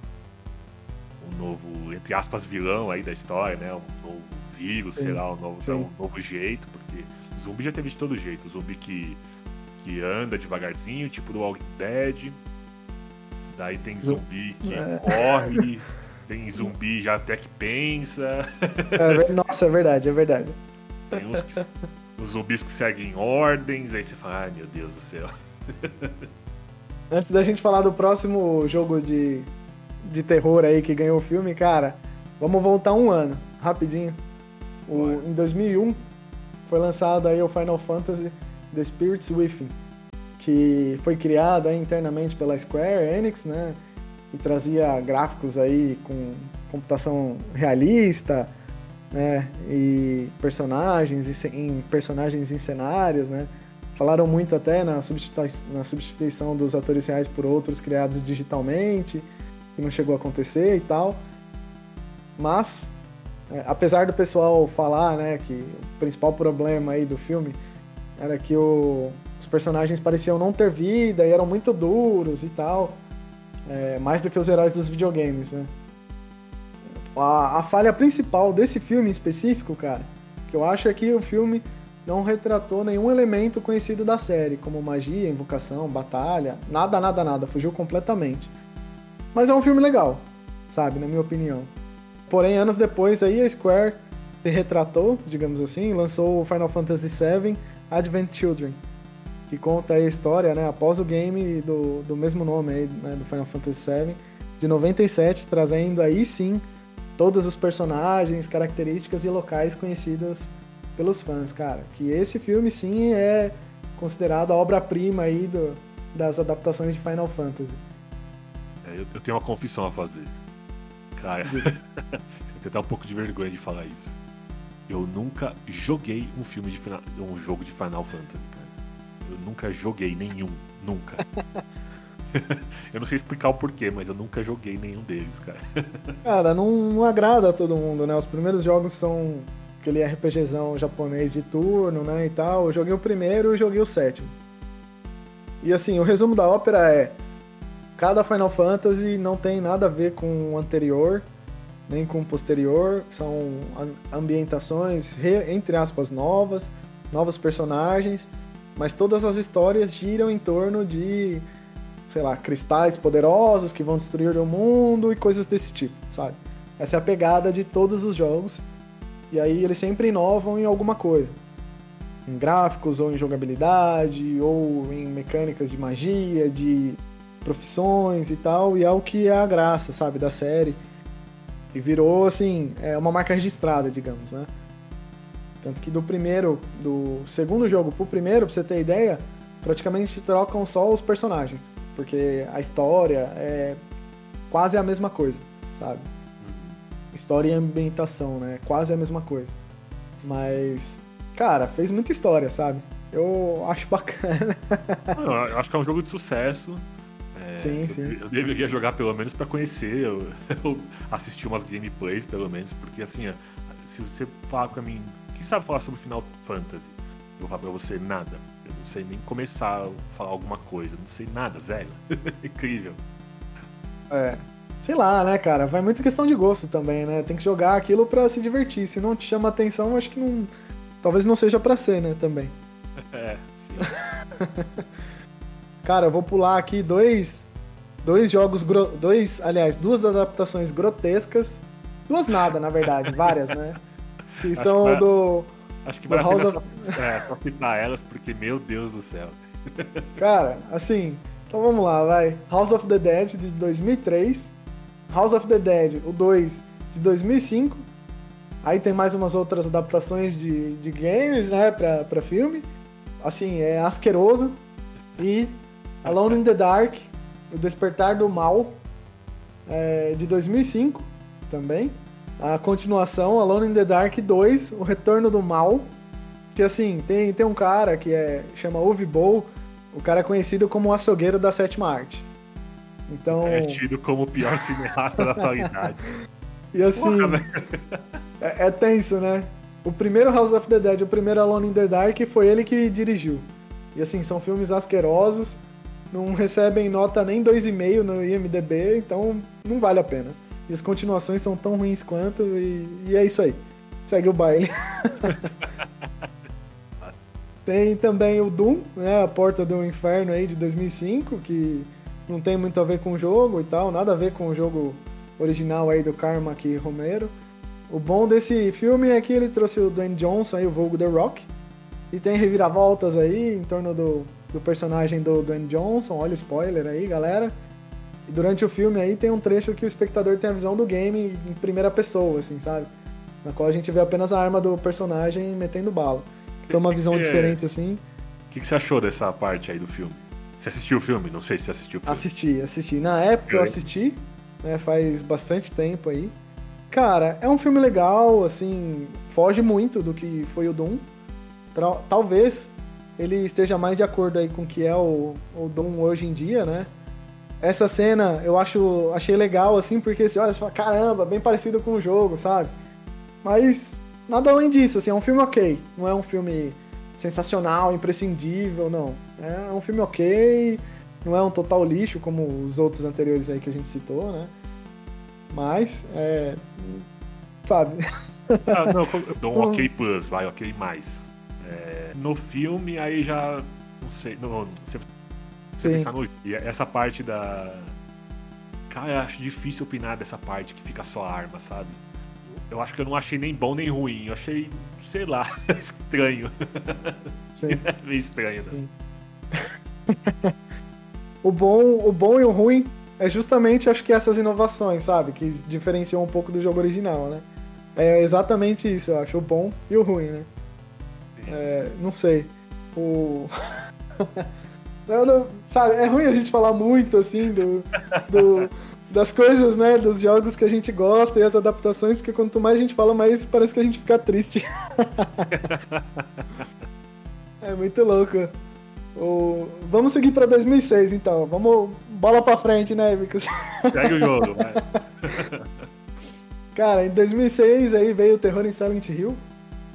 um novo, entre aspas, vilão aí da história, né? Um novo vírus, sim, sei lá, um novo, um novo jeito, porque zumbi já teve de todo jeito. Zumbi que, que anda devagarzinho, tipo do Walking Dead. Daí tem zumbi que é. corre, [LAUGHS] tem zumbi já até que pensa. É, nossa, é verdade, é verdade. Tem uns que, os zumbis que seguem ordens, aí você fala, ai meu Deus do céu. Antes da gente falar do próximo jogo de, de terror aí que ganhou o filme, cara, vamos voltar um ano, rapidinho. O, em 2001 foi lançado aí o Final Fantasy The Spirits Within, que foi criado aí internamente pela Square Enix, né? E trazia gráficos aí com computação realista, né? E personagens em personagens em cenários, né? Falaram muito até na substituição, na substituição dos atores reais por outros criados digitalmente, que não chegou a acontecer e tal. Mas, é, apesar do pessoal falar, né, que o principal problema aí do filme era que o, os personagens pareciam não ter vida e eram muito duros e tal, é, mais do que os heróis dos videogames, né? A, a falha principal desse filme em específico, cara, que eu acho é que o filme não retratou nenhum elemento conhecido da série, como magia, invocação, batalha, nada, nada, nada, fugiu completamente. Mas é um filme legal, sabe, na minha opinião. Porém, anos depois aí a Square se retratou, digamos assim, lançou o Final Fantasy VII Advent Children, que conta a história, né, após o game do, do mesmo nome aí, né, do Final Fantasy VII, de 97, trazendo aí sim todos os personagens, características e locais conhecidos pelos fãs, cara. Que esse filme sim é considerado a obra-prima aí do, das adaptações de Final Fantasy. É, eu, eu, tenho uma confissão a fazer. Cara, você [LAUGHS] tá um pouco de vergonha de falar isso. Eu nunca joguei um filme de um jogo de Final Fantasy, cara. Eu nunca joguei nenhum, nunca. [LAUGHS] eu não sei explicar o porquê, mas eu nunca joguei nenhum deles, cara. [LAUGHS] cara, não, não agrada a todo mundo, né? Os primeiros jogos são aquele RPGzão japonês de turno, né, e tal. Eu joguei o primeiro e joguei o sétimo. E assim, o resumo da ópera é: cada Final Fantasy não tem nada a ver com o anterior, nem com o posterior. São ambientações, entre aspas, novas, novos personagens, mas todas as histórias giram em torno de, sei lá, cristais poderosos que vão destruir o mundo e coisas desse tipo, sabe? Essa é a pegada de todos os jogos. E aí eles sempre inovam em alguma coisa. Em gráficos, ou em jogabilidade, ou em mecânicas de magia, de profissões e tal, e é o que é a graça, sabe, da série. E virou, assim, é uma marca registrada, digamos, né? Tanto que do primeiro, do segundo jogo pro primeiro, pra você ter ideia, praticamente trocam só os personagens. Porque a história é quase a mesma coisa, sabe? História e ambientação, né? Quase a mesma coisa. Mas, cara, fez muita história, sabe? Eu acho bacana. eu acho que é um jogo de sucesso. É, sim, sim. Eu, eu deveria jogar pelo menos para conhecer, eu, [LAUGHS] eu, assistir umas gameplays pelo menos, porque assim, se você falar pra mim, quem sabe falar sobre Final Fantasy? Eu vou falar pra você nada. Eu não sei nem começar a falar alguma coisa, não sei nada, zero. [LAUGHS] Incrível. É, sei lá, né, cara? Vai muito questão de gosto também, né? Tem que jogar aquilo para se divertir. Se não te chama atenção, acho que não. Talvez não seja para ser, né, também. [LAUGHS] É, sim. [LAUGHS] cara, eu vou pular aqui dois. Dois jogos. Dois, aliás, duas adaptações grotescas. Duas nada, na verdade, várias, né? Que acho são que vai, do. Acho que vai House of... só, é, só citar elas, porque, meu Deus do céu. [LAUGHS] Cara, assim, então vamos lá, vai. House of the Dead de 2003 House of the Dead, o 2, de 2005. Aí tem mais umas outras adaptações de, de games, né, pra, pra filme. Assim, é asqueroso. E Alone in the Dark, O Despertar do Mal, é, de 2005 também. A continuação, Alone in the Dark 2, O Retorno do Mal. Que assim, tem, tem um cara que é, chama Uwe Boll, o cara é conhecido como o açougueiro da sétima arte. Então... É tido como o pior cineasta da atualidade. [LAUGHS] E assim, é, é, tenso, né? O primeiro House of the Dead, o primeiro Alone in the Dark, foi ele que dirigiu. E assim, são filmes asquerosos, não recebem nota nem 2,5 no IMDB, então não vale a pena. E as continuações são tão ruins quanto, e, e é isso aí. Segue o baile. [LAUGHS] Tem também o Doom, né, a Porta do Inferno aí de 2005, que não tem muito a ver com o jogo e tal, nada a ver com o jogo original aí do Carmack Romero. O bom desse filme é que ele trouxe o Dwayne Johnson aí, o vulgo The Rock, e tem reviravoltas aí em torno do, do personagem do Dwayne Johnson, olha o spoiler aí, galera. E durante o filme aí tem um trecho que o espectador tem a visão do game em primeira pessoa, assim, sabe? Na qual a gente vê apenas a arma do personagem metendo bala. Foi uma visão diferente, assim. O que, que, você achou dessa parte aí do filme? Você assistiu o filme? Não sei se você assistiu o filme. Assisti, assisti. Na época eu assisti, né, faz bastante tempo aí. Cara, é um filme legal, assim, foge muito do que foi o Doom. Talvez ele esteja mais de acordo aí com o que é o, o Doom hoje em dia, né? Essa cena eu acho, achei legal, assim, porque você olha e fala, caramba, bem parecido com o jogo, sabe? Mas nada além disso, assim, é um filme ok. Não é um filme sensacional, imprescindível, não. É um filme ok, não é um total lixo como os outros anteriores aí que a gente citou, né? Mas, é. Sabe? [LAUGHS] Ah, não, eu dou um ok plus, vai, ok mais. É, no filme, aí já. Não sei. Não, você, você pensar no. Essa parte da. Cara, eu acho difícil opinar dessa parte que fica só a arma, sabe? Eu acho que eu não achei nem bom nem ruim. Eu achei, sei lá, [LAUGHS] estranho. Sim. [LAUGHS] É meio estranho, né? [LAUGHS] o, bom, o bom e o ruim é justamente, acho que essas inovações, sabe? Que diferenciam um pouco do jogo original, né? É exatamente isso, eu acho. O bom e o ruim, né? É, não sei. O. não, sabe, é ruim a gente falar muito, assim, do, do das coisas, né, dos jogos que a gente gosta e as adaptações, porque quanto mais a gente fala, mais parece que a gente fica triste. [LAUGHS] é muito louco. O... Vamos seguir para 2006, então. Vamos bola para frente, né, Vicos? Segue o jogo, né? [LAUGHS] Cara, em 2006 aí veio o Terror em Silent Hill.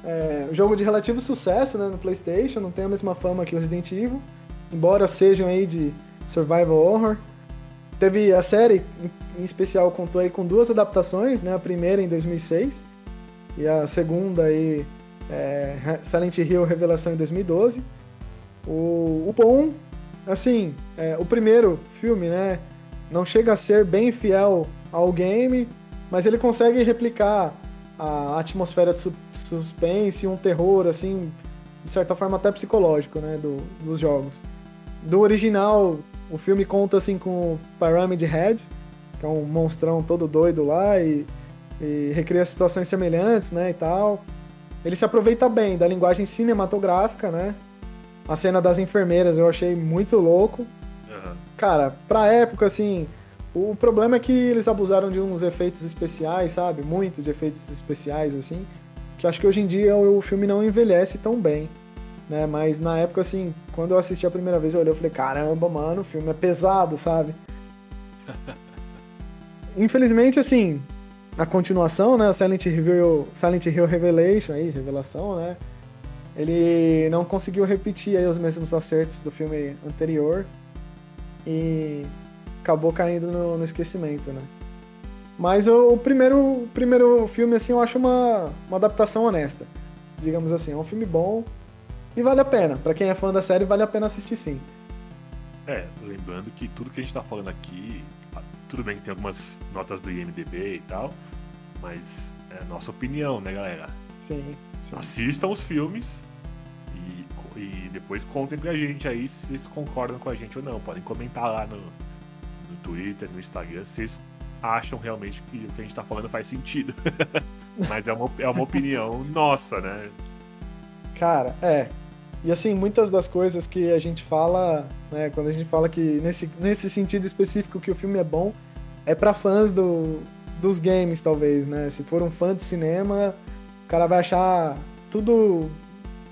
É, um jogo de relativo sucesso né, no PlayStation, não tem a mesma fama que o Resident Evil, embora sejam aí de survival horror. Teve a série, em especial, contou aí com duas adaptações, né? A primeira em 2006 e a segunda aí, é, Silent Hill Revelação em 2012. O, o bom, assim, é, o primeiro filme, né? Não chega a ser bem fiel ao game, mas ele consegue replicar a atmosfera de suspense e um terror, assim, de certa forma até psicológico, né? Do, dos jogos. Do original, o filme conta assim com o Pyramid Head, que é um monstrão todo doido lá e, e recria situações semelhantes, né, e tal. Ele se aproveita bem da linguagem cinematográfica, né? A cena das enfermeiras eu achei muito louco. Uhum. Cara, pra época, assim, o problema é que eles abusaram de uns efeitos especiais, sabe? Muito de efeitos especiais, assim. Que acho que hoje em dia o filme não envelhece tão bem né? Mas na época, assim, quando eu assisti a primeira vez, eu olhei e falei, caramba, mano, o filme é pesado, sabe? [LAUGHS] Infelizmente, assim, a continuação, né? O Silent Hill, Silent Hill Revelation, aí, revelação, né? Ele não conseguiu repetir aí os mesmos acertos do filme anterior e acabou caindo no, no esquecimento, né? Mas o, o, primeiro, o primeiro filme, assim, eu acho uma, uma adaptação honesta. Digamos assim, é um filme bom, e vale a pena. Para quem é fã da série, vale a pena assistir sim. É, lembrando que tudo que a gente tá falando aqui, tudo bem que tem algumas notas do IMDB e tal, mas é nossa opinião, né, galera? Sim. sim. Assistam os filmes e, e depois contem pra gente aí se vocês concordam com a gente ou não. Podem comentar lá no, no Twitter, no Instagram, se vocês acham realmente que o que a gente tá falando faz sentido. [LAUGHS] mas é uma, é uma opinião nossa, né? Cara, é. E assim, muitas das coisas que a gente fala, né, quando a gente fala que nesse, nesse sentido específico que o filme é bom, é para fãs do, dos games, talvez, né? Se for um fã de cinema, o cara vai achar tudo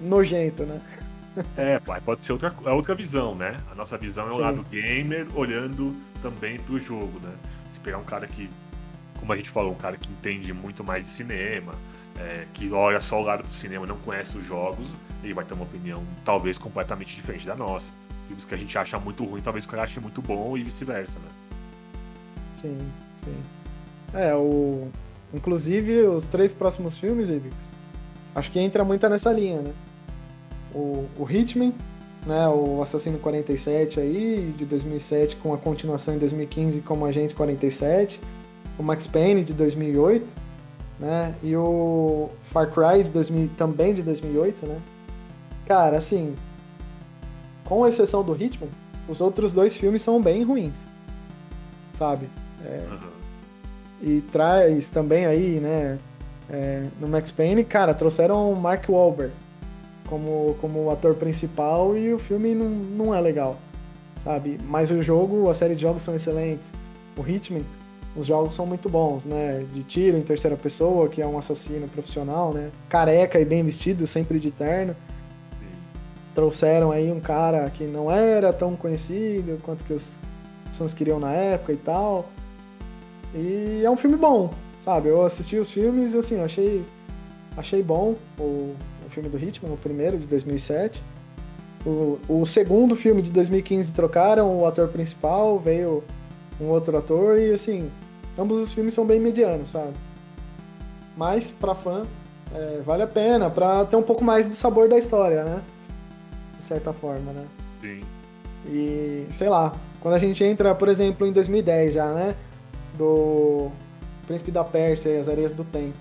nojento, né? É, pode ser outra, é outra visão, né? A nossa visão é o Sim. lado gamer olhando também pro jogo, né? Se pegar um cara que, como a gente falou, um cara que entende muito mais de cinema, é, que olha só o lado do cinema não conhece os jogos, ele vai ter uma opinião talvez completamente diferente da nossa. Filmes que a gente acha muito ruim, talvez o cara ache muito bom e vice-versa, né? Sim, sim. É, o. Inclusive, os três próximos filmes, Ibix, acho que entra muito nessa linha, né? O, o Hitman, né? O Assassino 47 aí, de 2007, com a continuação em 2015 como Agente 47. O Max Payne, de 2008, né? E o Far Cry, de 2000, também de 2008, né? Cara, assim, com exceção do Hitman, os outros dois filmes são bem ruins, sabe? É, uhum. E traz também aí, né, é, no Max Payne, cara, trouxeram o Mark Wahlberg como, como ator principal e o filme não, não é legal, sabe? Mas o jogo, a série de jogos são excelentes. O Hitman, os jogos são muito bons, né? De tiro em terceira pessoa, que é um assassino profissional, né? Careca e bem vestido, sempre de terno trouxeram aí um cara que não era tão conhecido quanto que os fãs queriam na época e tal. E é um filme bom, sabe? Eu assisti os filmes e assim, achei, achei bom o, o filme do Hitman, o primeiro de 2007. O, o segundo filme de 2015 trocaram o ator principal, veio um outro ator e assim, ambos os filmes são bem medianos, sabe? Mas para fã é, vale a pena, para ter um pouco mais do sabor da história, né? Certa forma, né? Sim. E, sei lá, quando a gente entra, por exemplo, em 2010 já, né? Do Príncipe da Pérsia e as Areias do Tempo.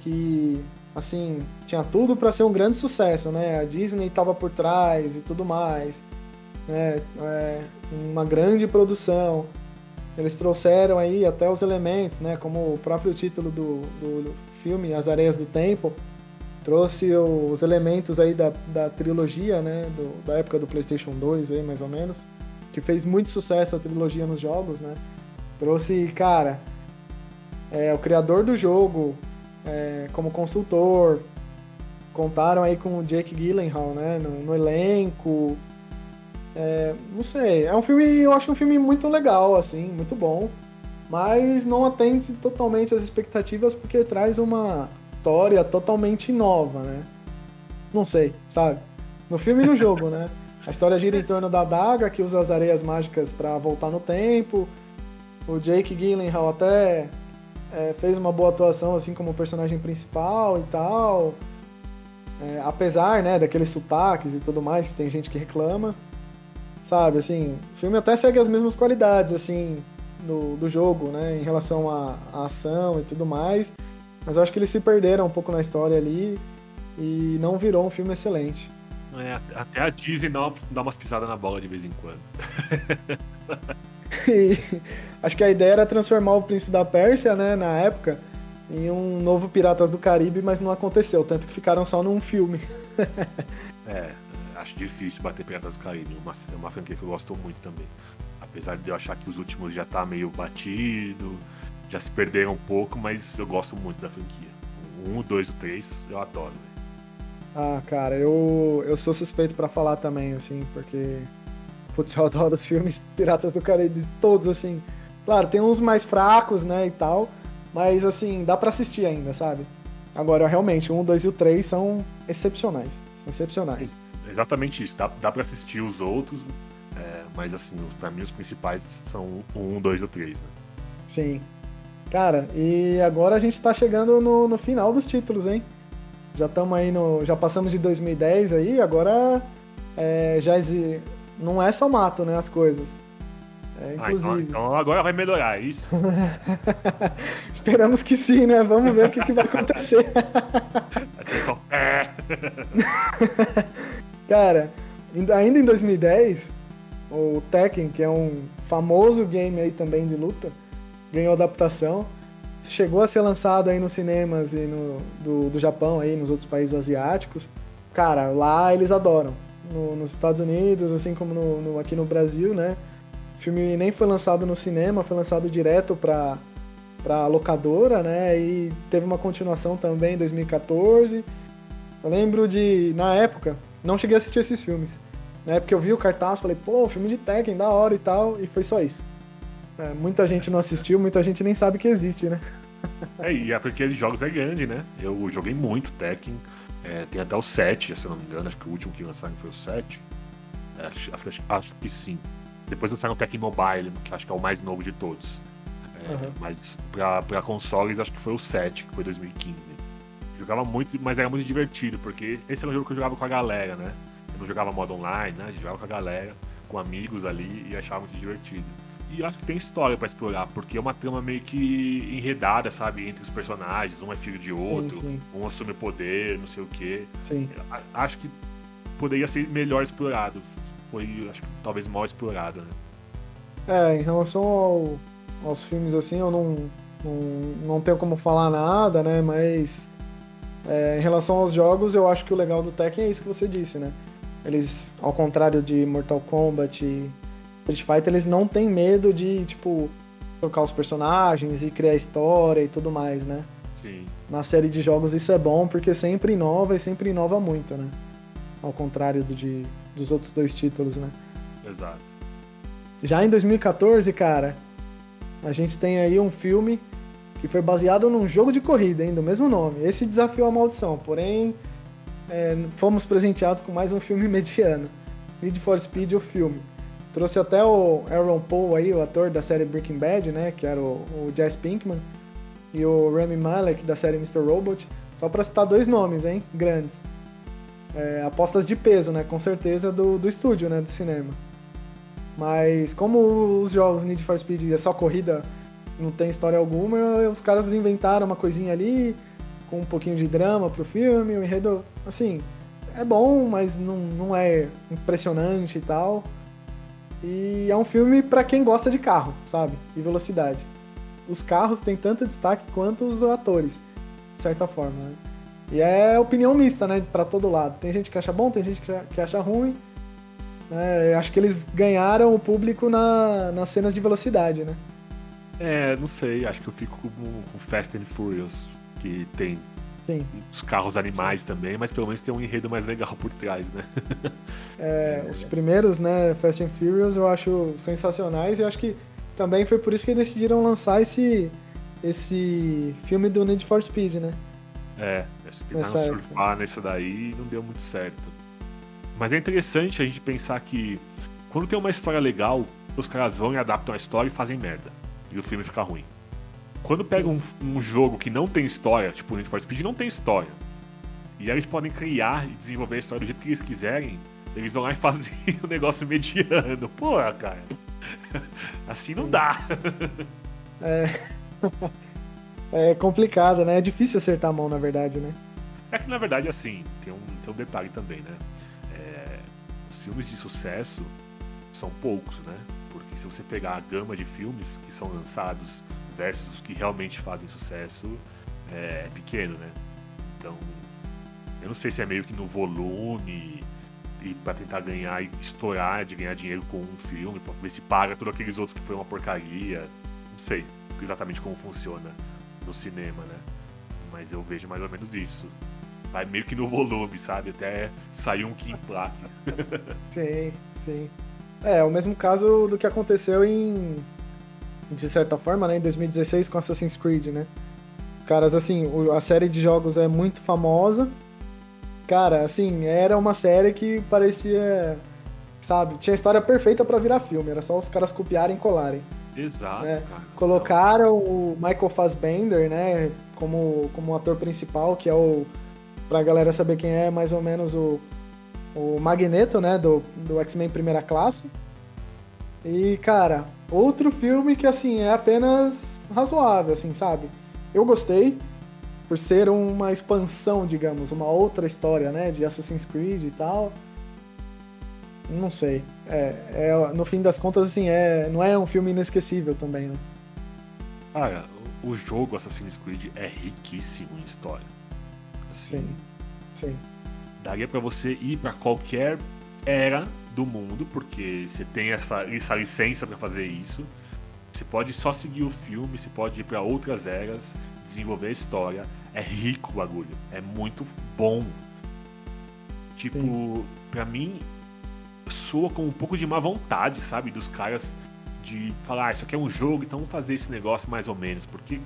Que, assim, tinha tudo para ser um grande sucesso, né? A Disney estava por trás e tudo mais. Né? É, uma grande produção. Eles trouxeram aí até os elementos, né? Como o próprio título do, do filme, As Areias do Tempo trouxe os elementos aí da, da trilogia, né, do, da época do PlayStation 2 aí, mais ou menos, que fez muito sucesso a trilogia nos jogos, né? Trouxe, cara, é, o criador do jogo é, como consultor, contaram aí com o Jake Gyllenhaal, né, no, no elenco. É, não sei, é um filme, eu acho um filme muito legal, assim, muito bom, mas não atende totalmente às expectativas porque traz uma história totalmente nova, né? Não sei, sabe? No filme e no jogo, né? A história gira em torno da Daga, que usa as areias mágicas para voltar no tempo. O Jake Gyllenhaal até é, fez uma boa atuação, assim, como personagem principal e tal. É, apesar, né, daqueles sotaques e tudo mais, tem gente que reclama. Sabe, assim, o filme até segue as mesmas qualidades, assim, do, do jogo, né, em relação à, à ação e tudo mais. Mas eu acho que eles se perderam um pouco na história ali e não virou um filme excelente. É, até a Disney dá, uma, dá umas pisadas na bola de vez em quando. [LAUGHS] e, acho que a ideia era transformar o Príncipe da Pérsia, né, na época, em um novo Piratas do Caribe, mas não aconteceu, tanto que ficaram só num filme. [LAUGHS] é, acho difícil bater Piratas do Caribe, uma, é uma franquia que eu gosto muito também. Apesar de eu achar que os últimos já tá meio batido, já se perderam um pouco, mas eu gosto muito da franquia. O 1, o 2 o 3, eu adoro. Ah, cara, eu, eu sou suspeito para falar também, assim, porque. Putz, [LAUGHS] eu adoro os filmes Piratas do Caribe, todos, assim. Claro, tem uns mais fracos, né, e tal, mas, assim, dá para assistir ainda, sabe? Agora, realmente, o 1, 2 e o 3 são excepcionais. São excepcionais. Exatamente isso, dá, dá pra assistir os outros, é, mas, assim, para mim os principais são o 1, 2 e o 3, né? Sim, Cara, e agora a gente tá chegando no, no final dos títulos, hein? Já estamos aí no. Já passamos de 2010 aí, agora é, já exi... não é só mato, né? As coisas. É, inclusive. Ah, então, então, agora vai melhorar, é isso? [LAUGHS] Esperamos que sim, né? Vamos ver o que, que vai acontecer. [LAUGHS] só... É. [LAUGHS] Cara, ainda em 2010, o Tekken, que é um famoso game aí também de luta, ganhou adaptação. Chegou a ser lançado aí nos cinemas e no, do, do Japão, aí, nos outros países asiáticos. Cara, lá eles adoram. No, nos Estados Unidos, assim como no, no, aqui no Brasil, né? O filme nem foi lançado no cinema, foi lançado direto para para locadora, né? E teve uma continuação também em 2014. Eu lembro de, na época, não cheguei a assistir esses filmes. Na época eu vi o cartaz, falei, pô, filme de Tekken, da hora e tal, e foi só isso. É, muita gente não assistiu, muita gente nem sabe que existe, né? [LAUGHS] É, e a franquia de jogos é grande, né? Eu joguei muito Tekken. É, tem até o 7, se eu não me engano. Acho que o último que lançaram foi o 7. É, acho, acho, acho, que sim. Depois lançaram o Tekken Mobile, que acho que é o mais novo de todos. Uhum. Mas pra, pra consoles acho que foi o 7, que foi 2015. Jogava muito, mas era muito divertido, porque esse era um jogo que eu jogava com a galera, né? Eu não jogava modo online, né? Eu jogava com a galera, com amigos ali e achava muito divertido. E acho que tem história para explorar, porque é uma trama meio que enredada, sabe? Entre os personagens, um é filho de outro, sim, sim. um assume poder, não sei o quê. Sim. Acho que poderia ser melhor explorado. Foi, acho que talvez mal explorado, né? É, em relação ao, aos filmes, assim, eu não, não, não tenho como falar nada, né? Mas é, em relação aos jogos, eu acho que o legal do Tekken é isso que você disse, né? Eles, ao contrário de Mortal Kombat Street Fighter, eles não têm medo de, tipo, trocar os personagens e criar história e tudo mais, né? Sim. Na série de jogos isso é bom porque sempre inova e sempre inova muito, né? Ao contrário do de, dos outros dois títulos, né? Exato. Já em 2014, cara, a gente tem aí um filme que foi baseado num jogo de corrida, hein, do mesmo nome. Esse desafiou a maldição, porém é, fomos presenteados com mais um filme [LAUGHS] mediano. Need for Speed, o filme. Trouxe até o Aaron Paul aí, o ator da série Breaking Bad, né? Que era o, o Jess Pinkman. E o Rami Malek da série Mr. Robot. Só pra citar dois nomes, hein? Grandes. É, apostas de peso, né? Com certeza do, do estúdio, né? Do cinema. Mas como os jogos Need for Speed é só corrida, não tem história alguma, os caras inventaram uma coisinha ali, com um pouquinho de drama pro filme, o enredo, assim, é bom, mas não, não é impressionante e tal. E é um filme para quem gosta de carro, sabe? E velocidade. Os carros têm tanto destaque quanto os atores, de certa forma. Né? E é opinião mista, né? Para todo lado. Tem gente que acha bom, tem gente que acha ruim. É, acho que eles ganharam o público na, nas cenas de velocidade, né? É, não sei. Acho que eu fico com, com Fast and Furious, que tem Sim. os carros animais Sim. também, mas pelo menos tem um enredo mais legal por trás, né? [LAUGHS] É, os primeiros, né, Fast and Furious, eu acho sensacionais e eu acho que também foi por isso que decidiram lançar esse, esse filme do Need for Speed, né? É, tentaram surfar nisso daí e não deu muito certo. Mas é interessante a gente pensar que quando tem uma história legal, os caras vão e adaptam a história e fazem merda. E o filme fica ruim. Quando pega um, um jogo que não tem história, tipo o Need for Speed não tem história, e aí eles podem criar e desenvolver a história do jeito que eles quiserem, eles vão lá e fazem o [LAUGHS] um negócio mediano. Pô, cara. [LAUGHS] Assim não dá. É. [LAUGHS] É complicado, né? É difícil acertar a mão, na verdade, né? É que, na verdade, assim, tem um, tem um detalhe também, né? É, os filmes de sucesso são poucos, né? Porque se você pegar a gama de filmes que são lançados versus os que realmente fazem sucesso, é, é pequeno, né? Então, eu não sei se é meio que no volume e para tentar ganhar e estourar de ganhar dinheiro com um filme, para ver se paga todos aqueles outros que foi uma porcaria. Não sei exatamente como funciona no cinema, né? Mas eu vejo mais ou menos isso. Vai meio que no volume, sabe? Até sair um que emplaque. [LAUGHS] sim, sim. É, o mesmo caso do que aconteceu em. De certa forma, né? Em 2016 com Assassin's Creed, né? Caras, assim, a série de jogos é muito famosa Cara, assim, era uma série que parecia. Sabe? Tinha história perfeita para virar filme, era só os caras copiarem e colarem. Exato, né? cara. Colocaram o Michael Fassbender, né, como, como ator principal, que é o. Pra galera saber quem é, mais ou menos o, o Magneto, né, do, do X-Men Primeira Classe. E, cara, outro filme que, assim, é apenas razoável, assim, sabe? Eu gostei, por ser uma expansão, digamos, uma outra história, né, de Assassin's Creed e tal. Não sei. É, é, no fim das contas, assim, é, não é um filme inesquecível também, né? Cara, o jogo Assassin's Creed é riquíssimo em história. Assim, sim, sim. Daria para você ir para qualquer era do mundo, porque você tem essa, essa licença para fazer isso. Você pode só seguir o filme, você pode ir para outras eras, desenvolver a história. É rico o bagulho. É muito bom. Tipo, pra mim, soa com um pouco de má vontade, sabe? Dos caras de falar, ah, isso aqui é um jogo, então vamos fazer esse negócio mais ou menos. Porque,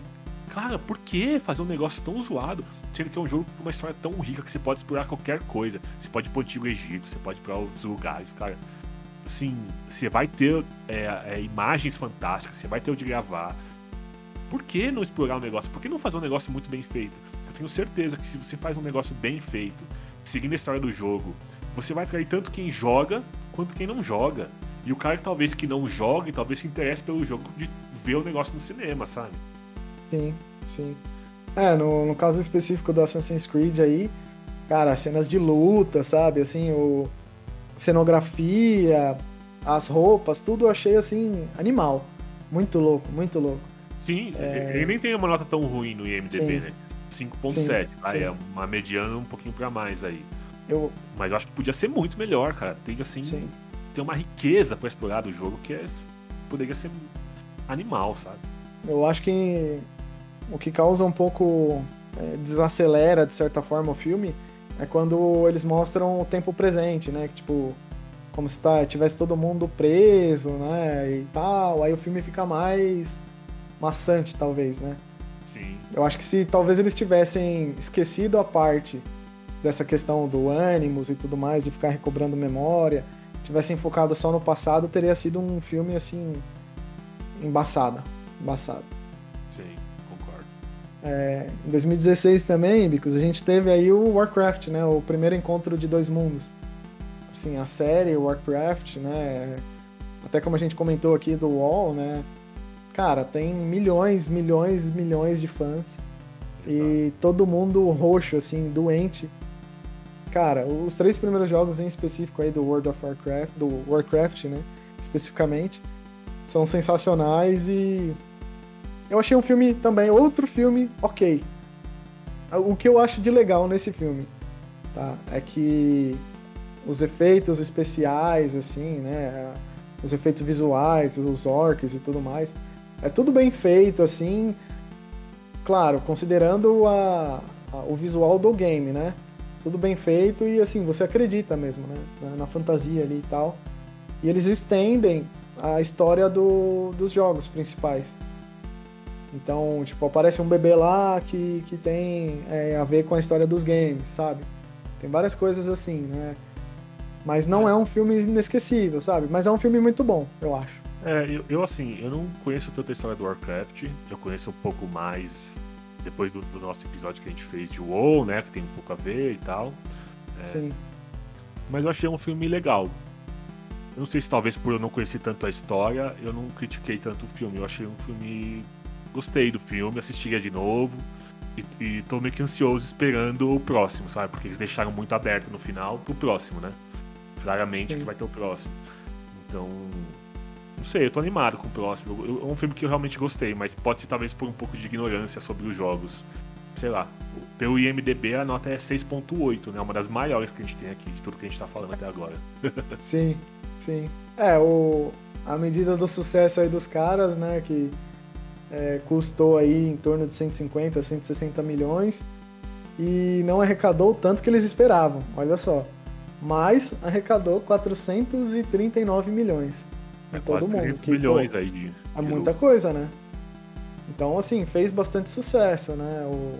cara, por que fazer um negócio tão zoado, sendo que é um jogo com uma história tão rica que você pode explorar qualquer coisa? Você pode ir pro Antigo Egito, você pode ir pra outros lugares, cara. Assim, você vai ter é, é, imagens fantásticas, você vai ter onde gravar, Por que não explorar o negócio? Por que não fazer um negócio muito bem feito? Eu tenho certeza que se você faz um negócio bem feito, seguindo a história do jogo, você vai atrair tanto quem joga quanto quem não joga. E o cara que talvez que não jogue, talvez se interesse pelo jogo de ver o negócio no cinema, sabe? Sim, sim. É, no, no caso específico do Assassin's Creed aí, cara, cenas de luta, sabe? Assim, o cenografia, as roupas, tudo eu achei assim animal. Muito louco, muito louco. Sim, é... ele nem tem uma nota tão ruim no IMDb, sim. né? 5.7, aí é uma mediana um pouquinho para mais aí. Eu... Mas eu acho que podia ser muito melhor, cara. Tem assim, sim. tem uma riqueza para explorar do jogo que é, poderia ser animal, sabe? Eu acho que o que causa um pouco é, desacelera de certa forma o filme é quando eles mostram o tempo presente, né? Que, tipo, como se tá, tivesse todo mundo preso, né? E tal. Aí o filme fica mais maçante, talvez, né? Sim. Eu acho que se talvez eles tivessem esquecido a parte dessa questão do ânimos e tudo mais, de ficar recobrando memória, tivessem focado só no passado, teria sido um filme assim. embaçado. Embaçado. É, em 2016 também, Bicos, a gente teve aí o Warcraft, né? O primeiro encontro de dois mundos. Assim, a série Warcraft, né? Até como a gente comentou aqui do WoW, né? Cara, tem milhões, milhões, milhões de fãs. Exato. E todo mundo roxo, assim, doente. Cara, os três primeiros jogos em específico aí do World of Warcraft, do Warcraft, né? Especificamente, são sensacionais e eu achei um filme também, outro filme ok. O que eu acho de legal nesse filme, tá? É que os efeitos especiais, assim, né? Os efeitos visuais, os orcs e tudo mais, é tudo bem feito, assim. Claro, considerando a, a, o visual do game, né? Tudo bem feito e, assim, você acredita mesmo, né? Na, na fantasia ali e tal. E eles estendem a história do, dos jogos principais. Então, tipo, aparece um bebê lá que, que tem é, a ver com a história dos games, sabe? Tem várias coisas assim, né? Mas não é. é um filme inesquecível, sabe? Mas é um filme muito bom, eu acho. É, eu, eu, assim, eu não conheço tanta história do Warcraft, eu conheço um pouco mais depois do, do nosso episódio que a gente fez de WoW, né? Que tem um pouco a ver e tal. É, Sim. Mas eu achei um filme legal. Eu não sei se talvez por eu não conhecer tanto a história, eu não critiquei tanto o filme. Eu achei um filme gostei do filme, assistiria de novo. E, e tô meio que ansioso esperando o próximo, sabe? Porque eles deixaram muito aberto no final pro próximo, né? Claramente Sim. que vai ter o próximo. Então. Não sei, eu tô animado com o próximo. É um filme que eu realmente gostei, mas pode ser talvez por um pouco de ignorância sobre os jogos. Sei lá. Pelo IMDB a nota é 6.8, né? Uma das maiores que a gente tem aqui, de tudo que a gente tá falando até agora. [LAUGHS] sim, sim. É, o, a medida do sucesso aí dos caras, né? Que é, custou aí em torno de 150, 160 milhões e não arrecadou o tanto que eles esperavam, olha só. Mas arrecadou 439 milhões. É todo mundo. Que, milhões pô, aí de, É muita coisa, né? Então, assim, fez bastante sucesso, né? O,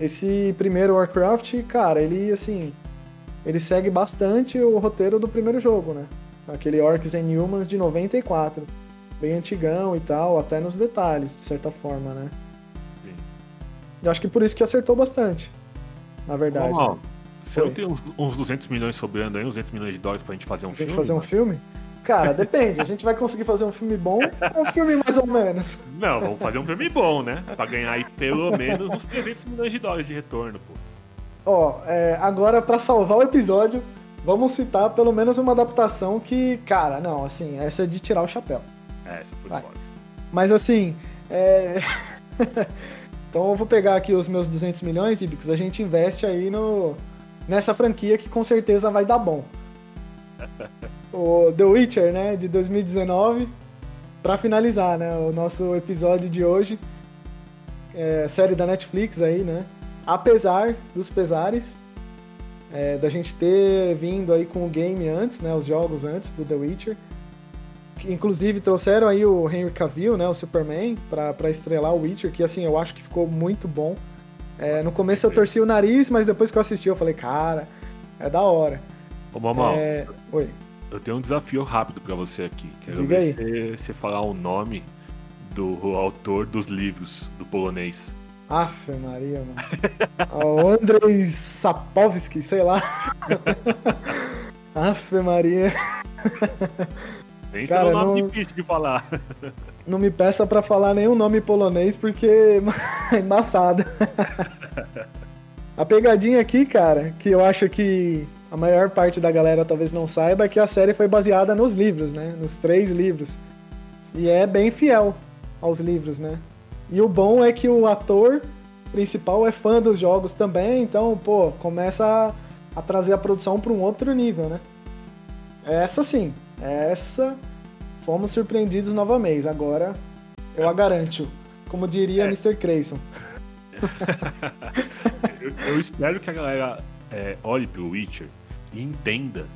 esse primeiro Warcraft, cara, ele, assim, ele segue bastante o roteiro do primeiro jogo, né? Aquele Orcs and Humans de 94 bem antigão e tal, até nos detalhes, de certa forma, né? Sim. Eu acho que por isso que acertou bastante, na verdade. Ô, você não tem uns, uns 200 milhões sobrando aí, uns 200 milhões de dólares pra gente fazer um a gente filme? fazer um filme? Cara, [LAUGHS] depende. A gente vai conseguir fazer um filme bom ou um filme mais ou menos? Não, vamos fazer um filme bom, né? Pra ganhar aí pelo menos uns 300 milhões de dólares de retorno, pô. Ó, é, agora pra salvar o episódio, vamos citar pelo menos uma adaptação que, cara, não, assim, essa é de tirar o chapéu. É, essa foi Vai. foda. Mas assim, é... [LAUGHS] então eu vou pegar aqui os meus 200 milhões, Ibicos, a gente investe aí no... nessa franquia que com certeza vai dar bom. [LAUGHS] o The Witcher, né, de 2019, para finalizar, né, o nosso episódio de hoje, é, série da Netflix aí, né, apesar dos pesares, é, da gente ter vindo aí com o game antes, né, os jogos antes do The Witcher, inclusive trouxeram aí o Henry Cavill, né, o Superman, para estrelar o Witcher, que assim, eu acho que ficou muito bom. É, no começo eu torci o nariz, mas depois que eu assisti eu falei, cara, é da hora. Ô, Mamal, é... Oi. eu tenho um desafio rápido para você aqui. Quero Diga ver aí. Você, você falar o nome do autor dos livros do polonês. Afe Maria, mano. [LAUGHS] o Andrzej Sapowski, sei lá. [LAUGHS] Afe Maria. [LAUGHS] Nem Cara, é um nome não, difícil de falar. [LAUGHS] Não me peça para falar nenhum nome polonês porque [LAUGHS] é embaçado. [LAUGHS] A pegadinha aqui, cara, que eu acho que a maior parte da galera talvez não saiba é que a série foi baseada nos livros, né? Nos três livros. E é bem fiel aos livros, né? E o bom é que o ator principal é fã dos jogos também, então, pô, começa a, a trazer a produção para um outro nível, né? Essa sim, essa fomos surpreendidos novamente. Agora eu a garanto, como diria é. Mr. Creyson. [LAUGHS] eu, eu, espero que a galera é, olhe pro Witcher e entenda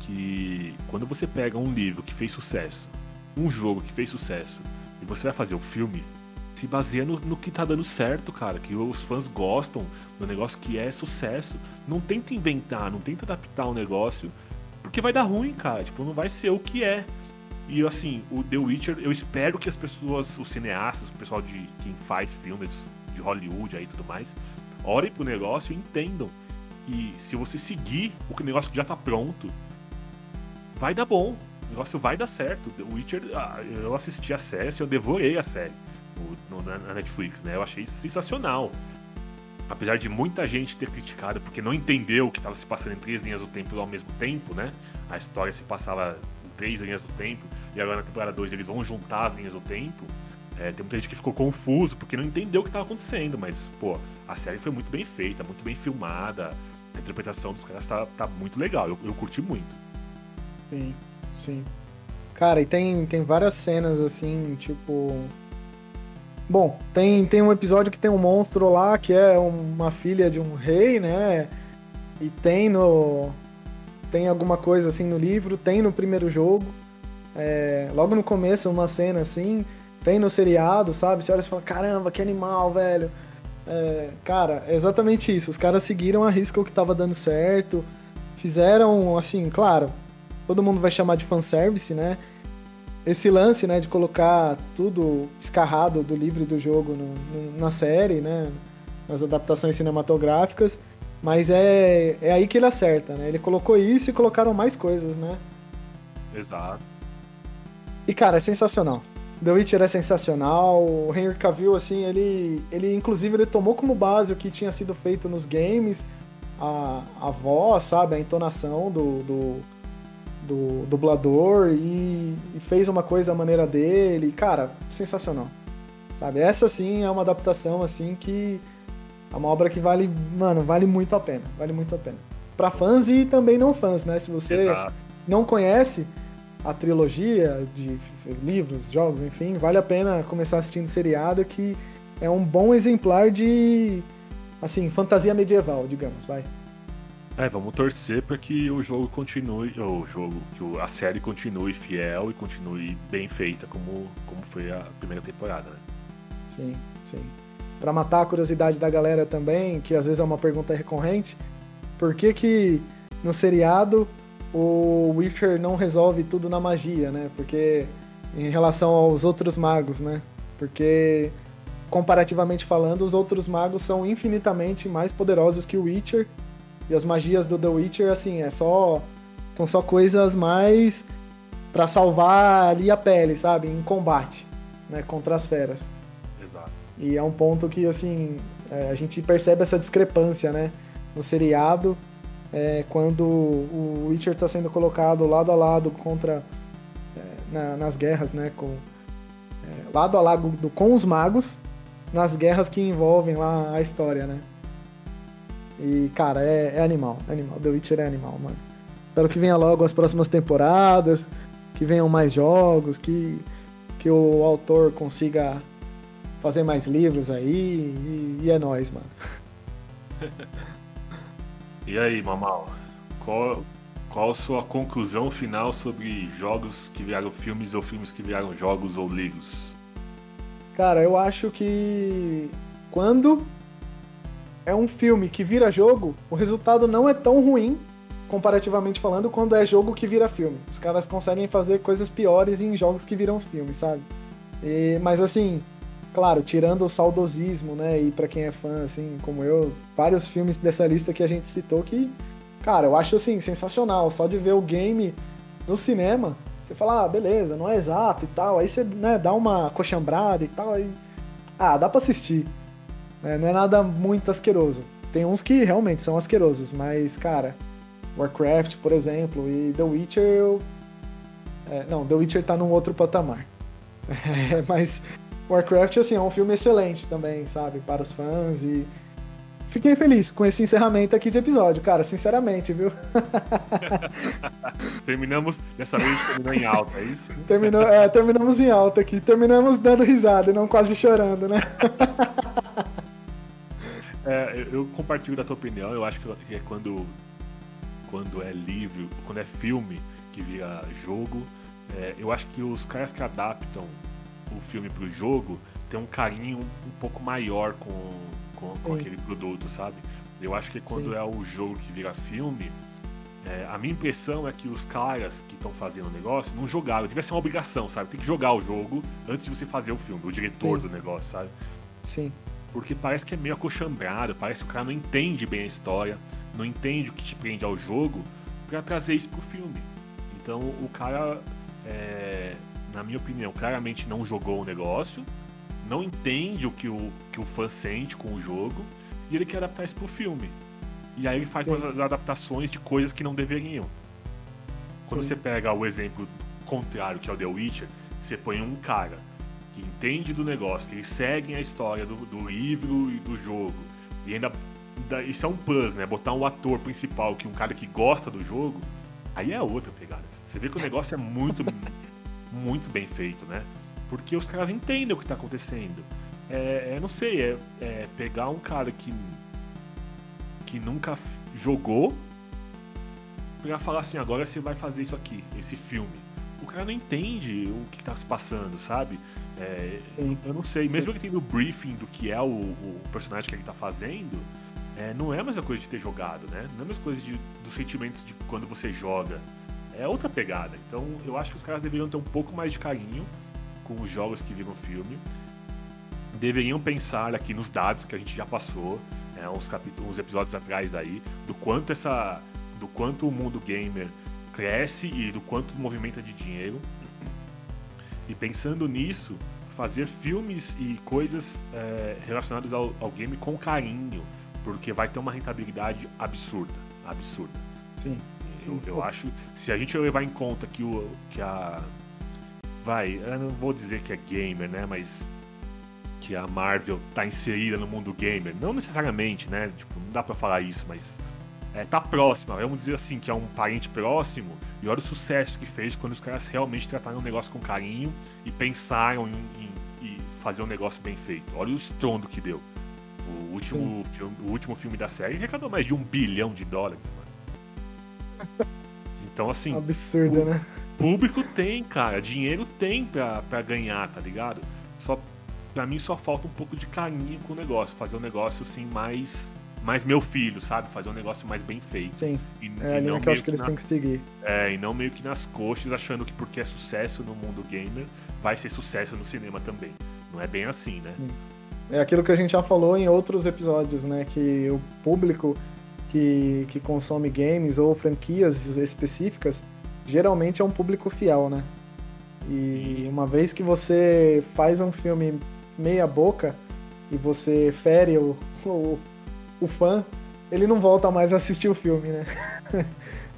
que quando você pega um livro que fez sucesso, um jogo que fez sucesso, e você vai fazer o um filme, se baseia no, no, que tá dando certo, cara. Que os fãs gostam do negócio que é sucesso. Não tenta inventar, não tenta adaptar o um negócio, porque vai dar ruim, cara. Tipo, não vai ser o que é. E assim, o The Witcher, eu espero que as pessoas, os cineastas, o pessoal de quem faz filmes de Hollywood aí e tudo mais, olhem pro negócio e entendam que se você seguir o negócio que já tá pronto, vai dar bom. O negócio vai dar certo. The Witcher, ah, eu assisti a série, assim, eu devorei a série no, na Netflix, né? Eu achei sensacional. Apesar de muita gente ter criticado porque não entendeu que estava se passando em três linhas do tempo ao mesmo tempo, né? A história se passava em três linhas do tempo e agora na temporada 2 eles vão juntar as linhas do tempo. É, tem muita gente que ficou confuso porque não entendeu o que estava acontecendo, mas, pô, a série foi muito bem feita, muito bem filmada, a interpretação dos caras tá, tá muito legal, eu, eu curti muito. Sim, sim. Cara, e tem, tem várias cenas assim, tipo. Bom, tem, tem um episódio que tem um monstro lá que é uma filha de um rei, né? E tem no. Tem alguma coisa assim no livro, tem no primeiro jogo. É, logo no começo, uma cena assim. Tem no seriado, sabe? Você olha e fala: caramba, que animal, velho. É, cara, é exatamente isso. Os caras seguiram a risca o que tava dando certo. Fizeram, assim, claro, todo mundo vai chamar de fanservice, né? Esse lance, né, de colocar tudo escarrado do livro e do jogo no, no, na série, né? Nas adaptações cinematográficas. Mas é, é aí que ele acerta, né? Ele colocou isso e colocaram mais coisas, né? Exato. E, cara, é sensacional. The Witcher é sensacional. O Henry Cavill, assim, ele, ele inclusive ele tomou como base o que tinha sido feito nos games, a, a voz, sabe, a entonação do, do, do dublador e, e, fez uma coisa à maneira dele. Cara, sensacional. Sabe, essa sim é uma adaptação assim que é uma obra que vale, mano, vale muito a pena, vale muito a pena. Para fãs e também não fãs, né? Se você Exato. não conhece, a trilogia de livros, jogos, enfim, vale a pena começar assistindo seriado que é um bom exemplar de assim, fantasia medieval, digamos, vai. É, vamos torcer para que o jogo continue, o jogo, que a série continue fiel e continue bem feita como, como foi a primeira temporada, né? Sim, sim. Para matar a curiosidade da galera também, que às vezes é uma pergunta recorrente, por que que no seriado o Witcher não resolve tudo na magia, né? Porque em relação aos outros magos, né? Porque comparativamente falando, os outros magos são infinitamente mais poderosos que o Witcher. E as magias do The Witcher, assim, é só são só coisas mais para salvar ali a pele, sabe, em combate, né, contra as feras. Exato. E é um ponto que assim, é, a gente percebe essa discrepância, né, no seriado é, quando o Witcher está sendo colocado lado a lado contra é, na, nas guerras, né, com é, lado a lado do, com os magos nas guerras que envolvem lá a história, né? E cara, é, é animal, é animal. The Witcher é animal, mano. Espero que venha logo as próximas temporadas, que venham mais jogos, que que o autor consiga fazer mais livros aí e, e é nóis, mano. [LAUGHS] E aí, Mamal, qual, qual a sua conclusão final sobre jogos que viraram filmes ou filmes que viraram jogos ou livros? Cara, eu acho que quando é um filme que vira jogo, o resultado não é tão ruim, comparativamente falando, quando é jogo que vira filme. Os caras conseguem fazer coisas piores em jogos que viram filmes, sabe? E, mas assim, claro, tirando o saudosismo, né? E para quem é fã, assim, como eu, vários filmes dessa lista que a gente citou que, cara, eu acho assim, sensacional. Só de ver o game no cinema, você fala, ah, beleza, não é exato e tal. Aí você né, dá uma coxambrada e tal. Aí, ah, dá pra assistir. Né? Não é nada muito asqueroso. Tem uns que realmente são asquerosos, mas, cara, Warcraft, por exemplo, e The Witcher, eu... é, não, The Witcher tá num outro patamar. [LAUGHS] É, mas Warcraft, assim, é um filme excelente também, sabe, para os fãs e fiquei feliz com esse encerramento aqui de episódio, cara, sinceramente, viu? [LAUGHS] Terminamos, dessa vez terminou em alta, é isso? Terminou, é, terminamos em alta aqui, terminamos dando risada e não quase chorando, né? [LAUGHS] É, eu compartilho da tua opinião. Eu acho que é quando, quando é livro, quando é filme que vira jogo. É, eu acho que os caras que adaptam o filme pro jogo têm um carinho um pouco maior com, com, com aquele produto, sabe? Eu acho que quando Sim. é o jogo que vira filme, é, a minha impressão é que os caras que estão fazendo o negócio não jogaram. Devia ser uma obrigação, sabe? Tem que jogar o jogo antes de você fazer o filme, o diretor Sim. do negócio, sabe? Sim porque parece que é meio acochambrado, parece que o cara não entende bem a história, não entende o que te prende ao jogo para trazer isso pro filme. Então o cara, é, na minha opinião, claramente não jogou o negócio, não entende o que o, que o fã sente com o jogo e ele quer adaptar isso pro filme. E aí ele faz Sim. umas adaptações de coisas que não deveriam. Quando Sim. você pega o exemplo contrário, que é o The Witcher, você põe um cara que entende do negócio, que eles seguem a história do, do livro e do jogo. E ainda. Isso é um plus, né? Botar um ator principal, que um cara que gosta do jogo, aí é outra pegada. Você vê que o negócio é muito, [LAUGHS] muito bem feito, né? Porque os caras entendem o que tá acontecendo. É, é não sei, é, é, pegar um cara que, que nunca jogou pra falar assim, agora você vai fazer isso aqui, esse filme. O cara não entende o que tá se passando, sabe? É, eu não sei, mesmo Sim. que tenha o briefing do que é o, o, personagem que ele tá fazendo, é, não é a mesma coisa de ter jogado, né? Não é a mesma coisa de, dos sentimentos de quando você joga. É outra pegada. Então eu acho que os caras deveriam ter um pouco mais de carinho com os jogos que viram filme. Deveriam pensar aqui nos dados que a gente já passou, né, uns, uns episódios atrás aí, do quanto essa. do quanto o mundo gamer cresce e do quanto movimenta de dinheiro. E pensando nisso, fazer filmes e coisas é, relacionadas ao, ao, game com carinho, porque vai ter uma rentabilidade absurda, absurda. Sim. Eu, eu acho, se a gente levar em conta que o que a vai, eu não vou dizer que é gamer, né, mas que a Marvel tá inserida no mundo gamer, não necessariamente, né, tipo, não dá para falar isso, mas é, tá próxima, vamos dizer assim, que é um parente próximo, e olha o sucesso que fez quando os caras realmente trataram o negócio com carinho e pensaram em, em, em fazer um negócio bem feito. Olha o estrondo que deu. O último, filme, o último filme da série arrecadou mais de um bilhão de dólares, mano. Então, assim. [LAUGHS] Absurdo, o né? Público tem, cara. Dinheiro tem pra, pra ganhar, tá ligado? Só, pra mim só falta um pouco de carinho com o negócio. Fazer um negócio, assim, mais mais meu filho, sabe? Fazer um negócio mais bem feito. Sim. E, é a linha que eu acho que eles na... têm que seguir. É, e não meio que nas coxas, achando que porque é sucesso no mundo gamer, vai ser sucesso no cinema também. Não é bem assim, né? É aquilo que a gente já falou em outros episódios, né? Que o público que, que consome games ou franquias específicas geralmente é um público fiel, né? E uma vez que você faz um filme meia boca e você fere o, [LAUGHS] o o fã, ele não volta mais a assistir o filme, né? [LAUGHS]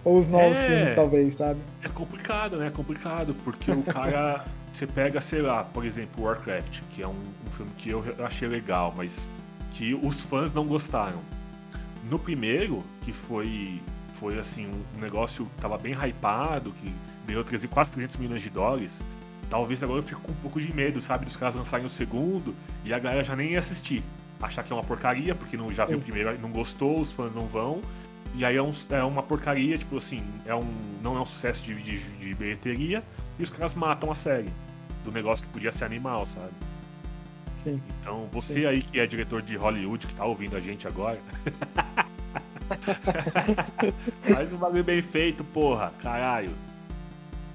Ou os novos é, filmes, talvez, sabe? É complicado, né? É complicado, porque o cara. [LAUGHS] você pega, sei lá, por exemplo, Warcraft, que é um, um filme que eu achei legal, mas que os fãs não gostaram. No primeiro, que foi, foi assim, um negócio que tava bem hypado, que ganhou quase 300 milhões de dólares, talvez agora eu fico com um pouco de medo, sabe? Dos caras lançarem o segundo e a galera já nem ia assistir achar que é uma porcaria, porque não já viu o primeiro, não gostou, os fãs não vão. E aí é, um, é uma porcaria, tipo assim, é um, não é um sucesso de, de, de bilheteria, e os caras matam a série do negócio que podia ser animal, sabe? Sim. Então, você Sim. aí que é diretor de Hollywood, que tá ouvindo a gente agora. [LAUGHS] Faz um bagulho bem feito, porra, caralho.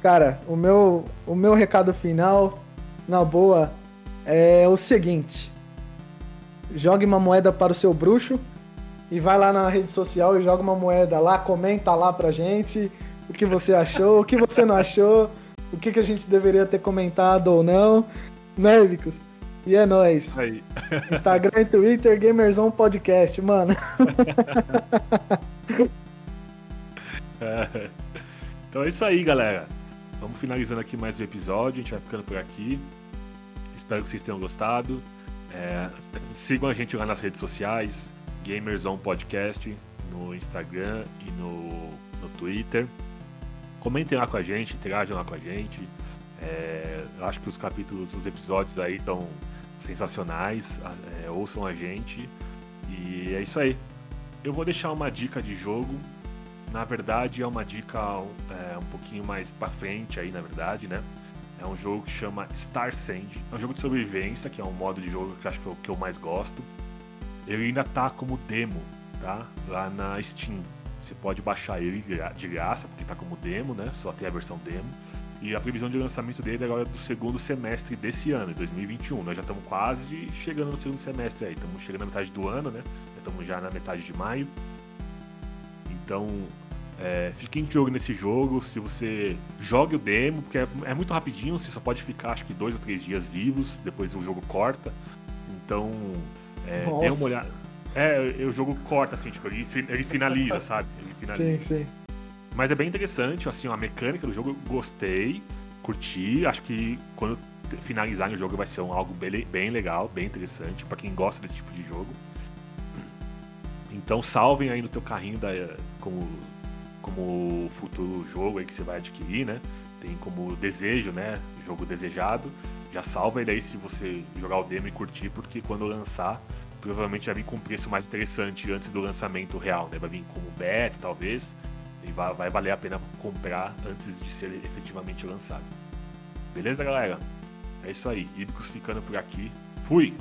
Cara, o meu, o meu recado final na boa, é o seguinte: jogue uma moeda para o seu bruxo e vai lá na rede social e joga uma moeda lá, comenta lá pra gente o que você achou, o que você não achou, o que, que a gente deveria ter comentado ou não, né, Vicos? E é nóis. Aí. Instagram e Twitter, Gamerzão Podcast, mano. [LAUGHS] É. Então é isso aí, galera. Vamos finalizando aqui mais um episódio. A gente vai ficando por aqui. Espero que vocês tenham gostado. É, sigam a gente lá nas redes sociais, Gamerzone Podcast, no Instagram e no, no Twitter. Comentem lá com a gente, interajam lá com a gente. É, eu acho que os capítulos, os episódios aí estão sensacionais. É, ouçam a gente. E é isso aí. Eu vou deixar uma dica de jogo na verdade, é uma dica é, um pouquinho mais para frente aí, na verdade, né? É um jogo que chama Star Sand. É um jogo de sobrevivência, que é um modo de jogo que acho que eu, que eu mais gosto. Ele ainda tá como demo, tá? Lá na Steam. Você pode baixar ele de graça, porque tá como demo, né? Só tem a versão demo. E a previsão de lançamento dele agora é do segundo semestre desse ano, 2021. Nós já estamos quase chegando no segundo semestre aí. Estamos chegando na metade do ano, né? Estamos já na metade de maio. Então, é, fiquem de jogo nesse jogo. Se você jogue o demo, porque é, é, muito rapidinho, você só pode ficar acho que dois ou três dias vivos, depois o jogo corta. Então, é, dê uma olhada. É, o jogo corta, assim, tipo, ele, ele finaliza, [LAUGHS] sabe? Ele finaliza. Sim, sim. Mas é bem interessante, assim, a mecânica do jogo eu gostei, curti. Acho que quando finalizar no jogo vai ser um, algo bem, bem legal, bem interessante, para quem gosta desse tipo de jogo. Então salvem aí no teu carrinho da, como como futuro jogo aí que você vai adquirir, né? Tem como desejo, né? Jogo desejado. Já salva ele aí se você jogar o demo e curtir, porque quando lançar, provavelmente vai vir com um preço mais interessante antes do lançamento real, né? Vai vir como beta, talvez. E vai, vai valer a pena comprar antes de ser efetivamente lançado. Beleza, galera? É isso aí. Ibicos ficando por aqui. Fui!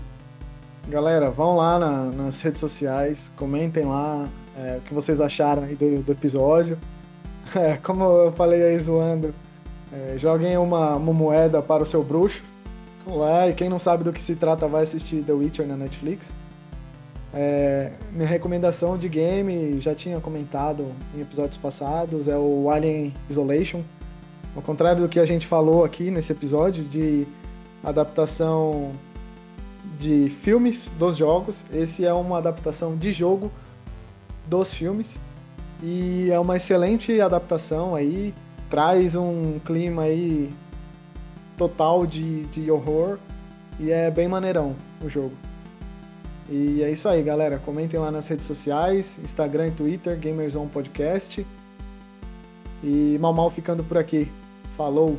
Galera, vão lá na, nas redes sociais, comentem lá, é, o que vocês acharam aí do, do episódio. [LAUGHS] É, como eu falei aí zoando, é, joguem uma, uma, moeda para o seu bruxo. Lá, e quem não sabe do que se trata vai assistir The Witcher na Netflix. É, minha recomendação de game, já tinha comentado em episódios passados, é o Alien Isolation. Ao contrário do que a gente falou aqui nesse episódio de adaptação de filmes dos jogos, esse é uma adaptação de jogo dos filmes. E é uma excelente adaptação aí, traz um clima aí total de, de horror e é bem maneirão o jogo. E é isso aí, galera. Comentem lá nas redes sociais, Instagram e Twitter, Gamerzone Podcast. E mal mal ficando por aqui. Falou!